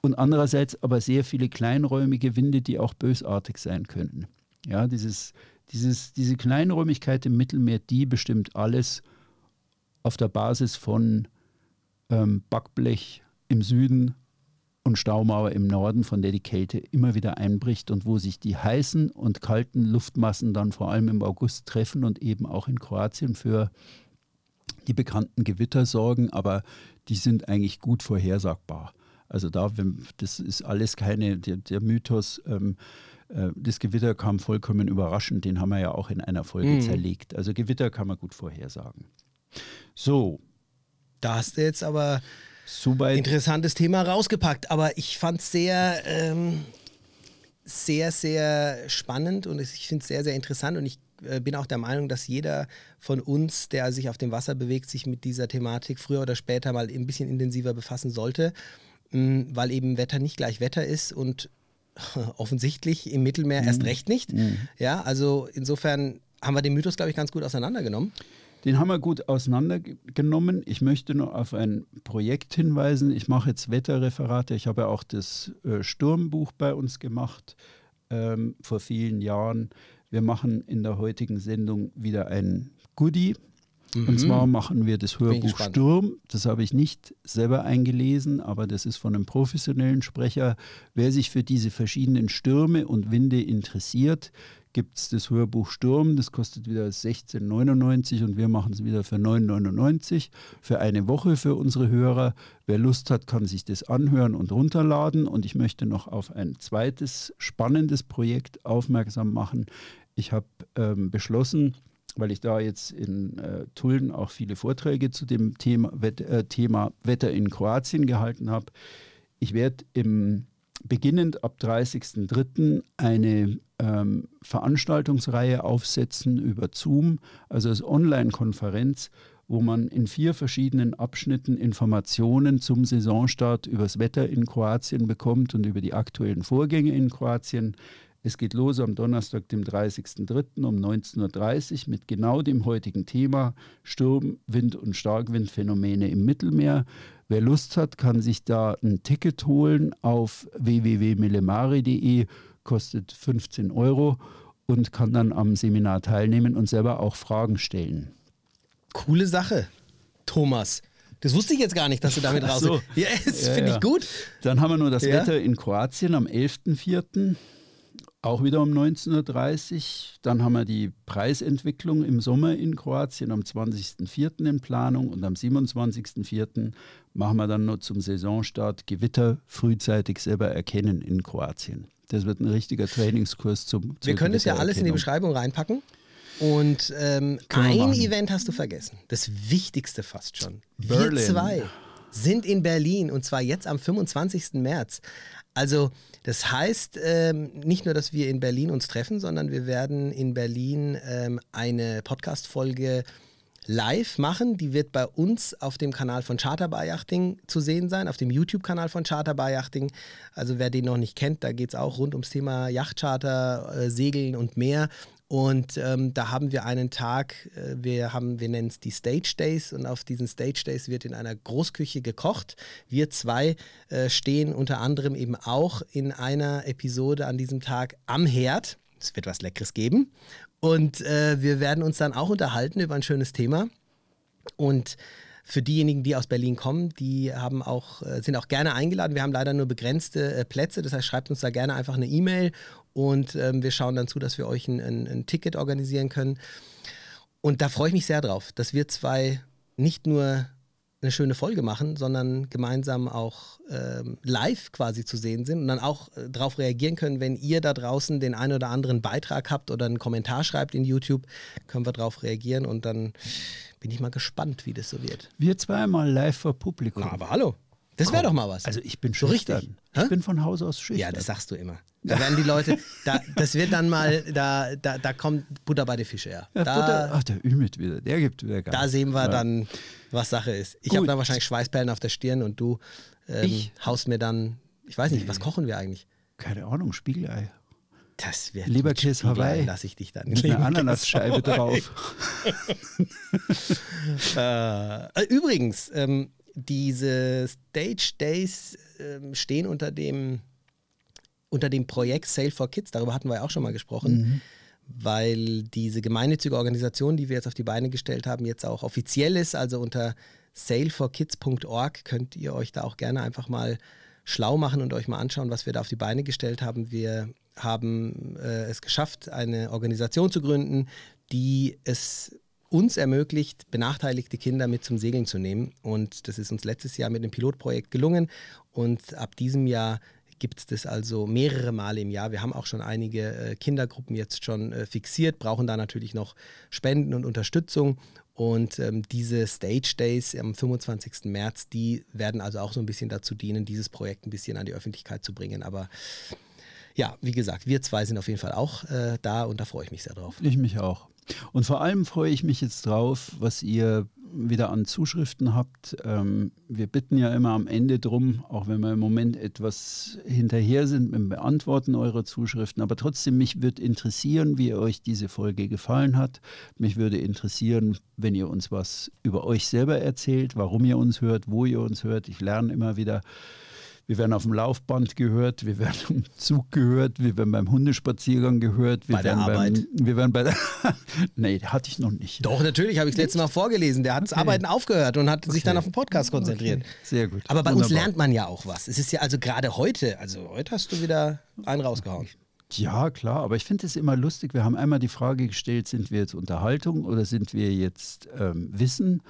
und andererseits aber sehr viele kleinräumige Winde, die auch bösartig sein können. Ja, dieses, dieses, diese Kleinräumigkeit im Mittelmeer, die bestimmt alles auf der Basis von ähm, Backblech im Süden und Staumauer im Norden, von der die Kälte immer wieder einbricht und wo sich die heißen und kalten Luftmassen dann vor allem im August treffen und eben auch in Kroatien für die bekannten Gewitter sorgen, aber die sind eigentlich gut vorhersagbar. Also da, wenn, das ist alles keine, der, der Mythos, ähm, äh, das Gewitter kam vollkommen überraschend, den haben wir ja auch in einer Folge Mhm. zerlegt. Also Gewitter kann man gut vorhersagen. So, Da hast du jetzt aber soweit. interessantes Thema rausgepackt, aber ich fand es sehr, ähm, sehr, sehr spannend und ich finde es sehr, sehr interessant und ich äh, bin auch der Meinung, dass jeder von uns, der sich auf dem Wasser bewegt, sich mit dieser Thematik früher oder später mal ein bisschen intensiver befassen sollte, weil eben Wetter nicht gleich Wetter ist und (laughs) offensichtlich im Mittelmeer erst recht nicht. Ja, also insofern haben wir den Mythos, glaube ich, ganz gut auseinandergenommen. Den haben wir gut auseinandergenommen. Ich möchte nur auf ein Projekt hinweisen. Ich mache jetzt Wetterreferate. Ich habe auch das äh, Sturmbuch bei uns gemacht ähm, vor vielen Jahren. Wir machen in der heutigen Sendung wieder ein Goodie. Und zwar machen wir das Mhm. Hörbuch. Sturm. Das habe ich nicht selber eingelesen, aber das ist von einem professionellen Sprecher. Wer sich für diese verschiedenen Stürme und Winde interessiert, gibt es das Hörbuch Sturm. Das kostet wieder 16,99 und wir machen es wieder für 9,99 für eine Woche für unsere Hörer. Wer Lust hat, kann sich das anhören und runterladen. Und ich möchte noch auf ein zweites spannendes Projekt aufmerksam machen. Ich habe ähm, beschlossen, weil ich da jetzt in äh, Tulln auch viele Vorträge zu dem Thema, Wet äh, Thema Wetter in Kroatien gehalten habe. Ich werde im beginnend ab 30.03. eine ähm, Veranstaltungsreihe aufsetzen über Zoom, also als Online-Konferenz, wo man in vier verschiedenen Abschnitten Informationen zum Saisonstart übers Wetter in Kroatien bekommt und über die aktuellen Vorgänge in Kroatien. Es geht los am Donnerstag, dem 30.03. um 19.30 Uhr mit genau dem heutigen Thema Sturm, Wind und Starkwindphänomene im Mittelmeer. Wer Lust hat, kann sich da ein Ticket holen auf www.millemari.de, kostet 15 Euro und kann dann am Seminar teilnehmen und selber auch Fragen stellen. Coole Sache, Thomas. Das wusste ich jetzt gar nicht, dass du damit raus. so. Ja, das Ja, finde ja. ich gut. Dann haben wir nur das Ja. Wetter in Kroatien am 11.04. Auch wieder um 19.30 Uhr. Dann haben wir die Preisentwicklung im Sommer in Kroatien am 20.04. in Planung und am 27.04. machen wir dann noch zum Saisonstart Gewitter frühzeitig selber erkennen in Kroatien. Das wird ein richtiger Trainingskurs zum Wir können das ja alles in die. Beschreibung reinpacken. Und ähm, ein. Event hast du vergessen. Das Wichtigste fast schon. Berlin. Wir zwei sind in Berlin und zwar jetzt am 25. März. Also das heißt ähm, nicht nur, dass wir in Berlin uns treffen, sondern wir werden in Berlin ähm, eine Podcast-Folge live machen. Die wird bei uns auf dem Kanal von Charter Bar Yachting zu sehen sein, auf dem YouTube-Kanal von Charter Bar Yachting. Also wer den noch nicht kennt, da geht es auch rund ums Thema Yachtcharter, äh, Segeln und mehr. Und ähm, da haben wir einen Tag, äh, wir wir nennen es die Stage Days und auf diesen Stage Days wird in einer Großküche gekocht. Wir zwei äh, stehen unter anderem eben auch in einer Episode an diesem Tag am Herd. Es wird was Leckeres geben. Und äh, wir werden uns dann auch unterhalten über ein schönes Thema. Und für diejenigen, die aus Berlin kommen, die haben auch, äh, sind auch gerne eingeladen. Wir haben leider nur begrenzte äh, Plätze, das heißt, schreibt uns da gerne einfach eine E-Mail und ähm, wir schauen dann zu, dass wir euch ein, ein, ein Ticket organisieren können. Und da freue ich mich sehr drauf, dass wir zwei nicht nur eine schöne Folge machen, sondern gemeinsam auch ähm, live quasi zu sehen sind und dann auch äh, darauf reagieren können, wenn ihr da draußen den einen oder anderen Beitrag habt oder einen Kommentar schreibt in YouTube, können wir darauf reagieren und dann bin ich mal gespannt, wie das so wird. Wir zweimal live vor Publikum. Na, aber hallo. Das wäre doch mal was. Also ich bin So schüchtern. richtig. Ich Hä? bin von Haus aus schüchtern. ja, das sagst du immer. Da werden die Leute, da, das wird dann mal, da, da, da kommt Butter bei den Fische, ja. Ja, Da, Butter- Ach, der Ümit wieder, der gibt wieder Gas. da sehen wir Ja. dann, was Sache ist. Ich habe dann wahrscheinlich Schweißperlen auf der Stirn und du ähm, haust mir dann, ich weiß nicht, was kochen wir eigentlich? Keine Ahnung, Spiegelei. Das wird Leberkäse Hawaii. lasse ich dich dann. Mit einer Ananasscheibe drauf. (laughs) Äh, übrigens, ähm, diese Stage Days ähm, stehen unter dem, unter dem Projekt Sale for Kids. Darüber hatten wir ja auch schon mal gesprochen. Weil diese gemeinnützige Organisation, die wir jetzt auf die Beine gestellt haben, jetzt auch offiziell ist. Also unter saleforkids.org könnt ihr euch da auch gerne einfach mal schlau machen und euch mal anschauen, was wir da auf die Beine gestellt haben. Wir haben äh, es geschafft, eine Organisation zu gründen, die es uns ermöglicht, benachteiligte Kinder mit zum Segeln zu nehmen. Und das ist uns letztes Jahr mit dem Pilotprojekt gelungen. Und ab diesem Jahr gibt es das also mehrere Male im Jahr. Wir haben auch schon einige äh, Kindergruppen jetzt schon äh, fixiert, brauchen da natürlich noch Spenden und Unterstützung. Und ähm, diese Stage Days am 25. März, die werden also auch so ein bisschen dazu dienen, dieses Projekt ein bisschen an die Öffentlichkeit zu bringen. Aber ja, wie gesagt, wir zwei sind auf jeden Fall auch äh, da und da freue ich mich sehr drauf. Ich mich auch. Und vor allem freue ich mich jetzt drauf, was ihr wieder an Zuschriften habt. Ähm, wir bitten ja immer am Ende drum, auch wenn wir im Moment etwas hinterher sind mit dem Beantworten eurer Zuschriften. Aber trotzdem, mich würde interessieren, wie euch diese Folge gefallen hat. Mich würde interessieren, wenn ihr uns was über euch selber erzählt, warum ihr uns hört, wo ihr uns hört. Ich lerne immer wieder. Wir werden auf dem Laufband gehört, wir werden (laughs) im Zug gehört, wir werden beim Hundespaziergang gehört. Wir Bei der Arbeit. Beim, wir werden bei der. (laughs) nee, hatte ich noch nicht. Doch, natürlich, habe ich das letzte Mal vorgelesen. Der hat das Arbeiten aufgehört und hat sich Okay. dann auf den Podcast konzentriert. Okay, Sehr gut. Aber bei uns Wunderbar. lernt man ja auch was. Es ist ja also gerade heute, also heute hast du wieder einen rausgehauen. Ja, klar, aber ich finde es immer lustig. Wir haben einmal die Frage gestellt, sind wir jetzt Unterhaltung oder sind wir jetzt ähm, Wissen?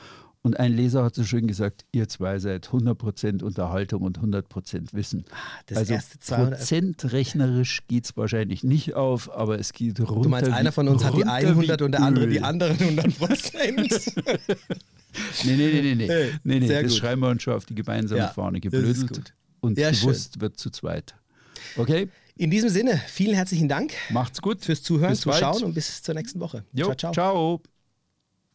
Und ein Leser hat so schön gesagt, ihr zwei seid 100% Unterhaltung und 100% Wissen. das also erste 200 prozentrechnerisch geht es wahrscheinlich nicht auf, aber es geht runter. Du meinst, einer von uns hat die runter 100 wie und der andere die anderen 100 Prozent. (laughs) Nee, nee, nee, nee. nee. Nee, nee das gut. schreiben wir uns schon auf die gemeinsame Ja, Fahne. Geblödelt und Ja, gewusst wird zu zweit. Okay, In diesem Sinne, vielen herzlichen Dank macht's gut. fürs Zuhören, Bis bald. Zuschauen und bis zur nächsten Woche. Jo, ciao, ciao. ciao.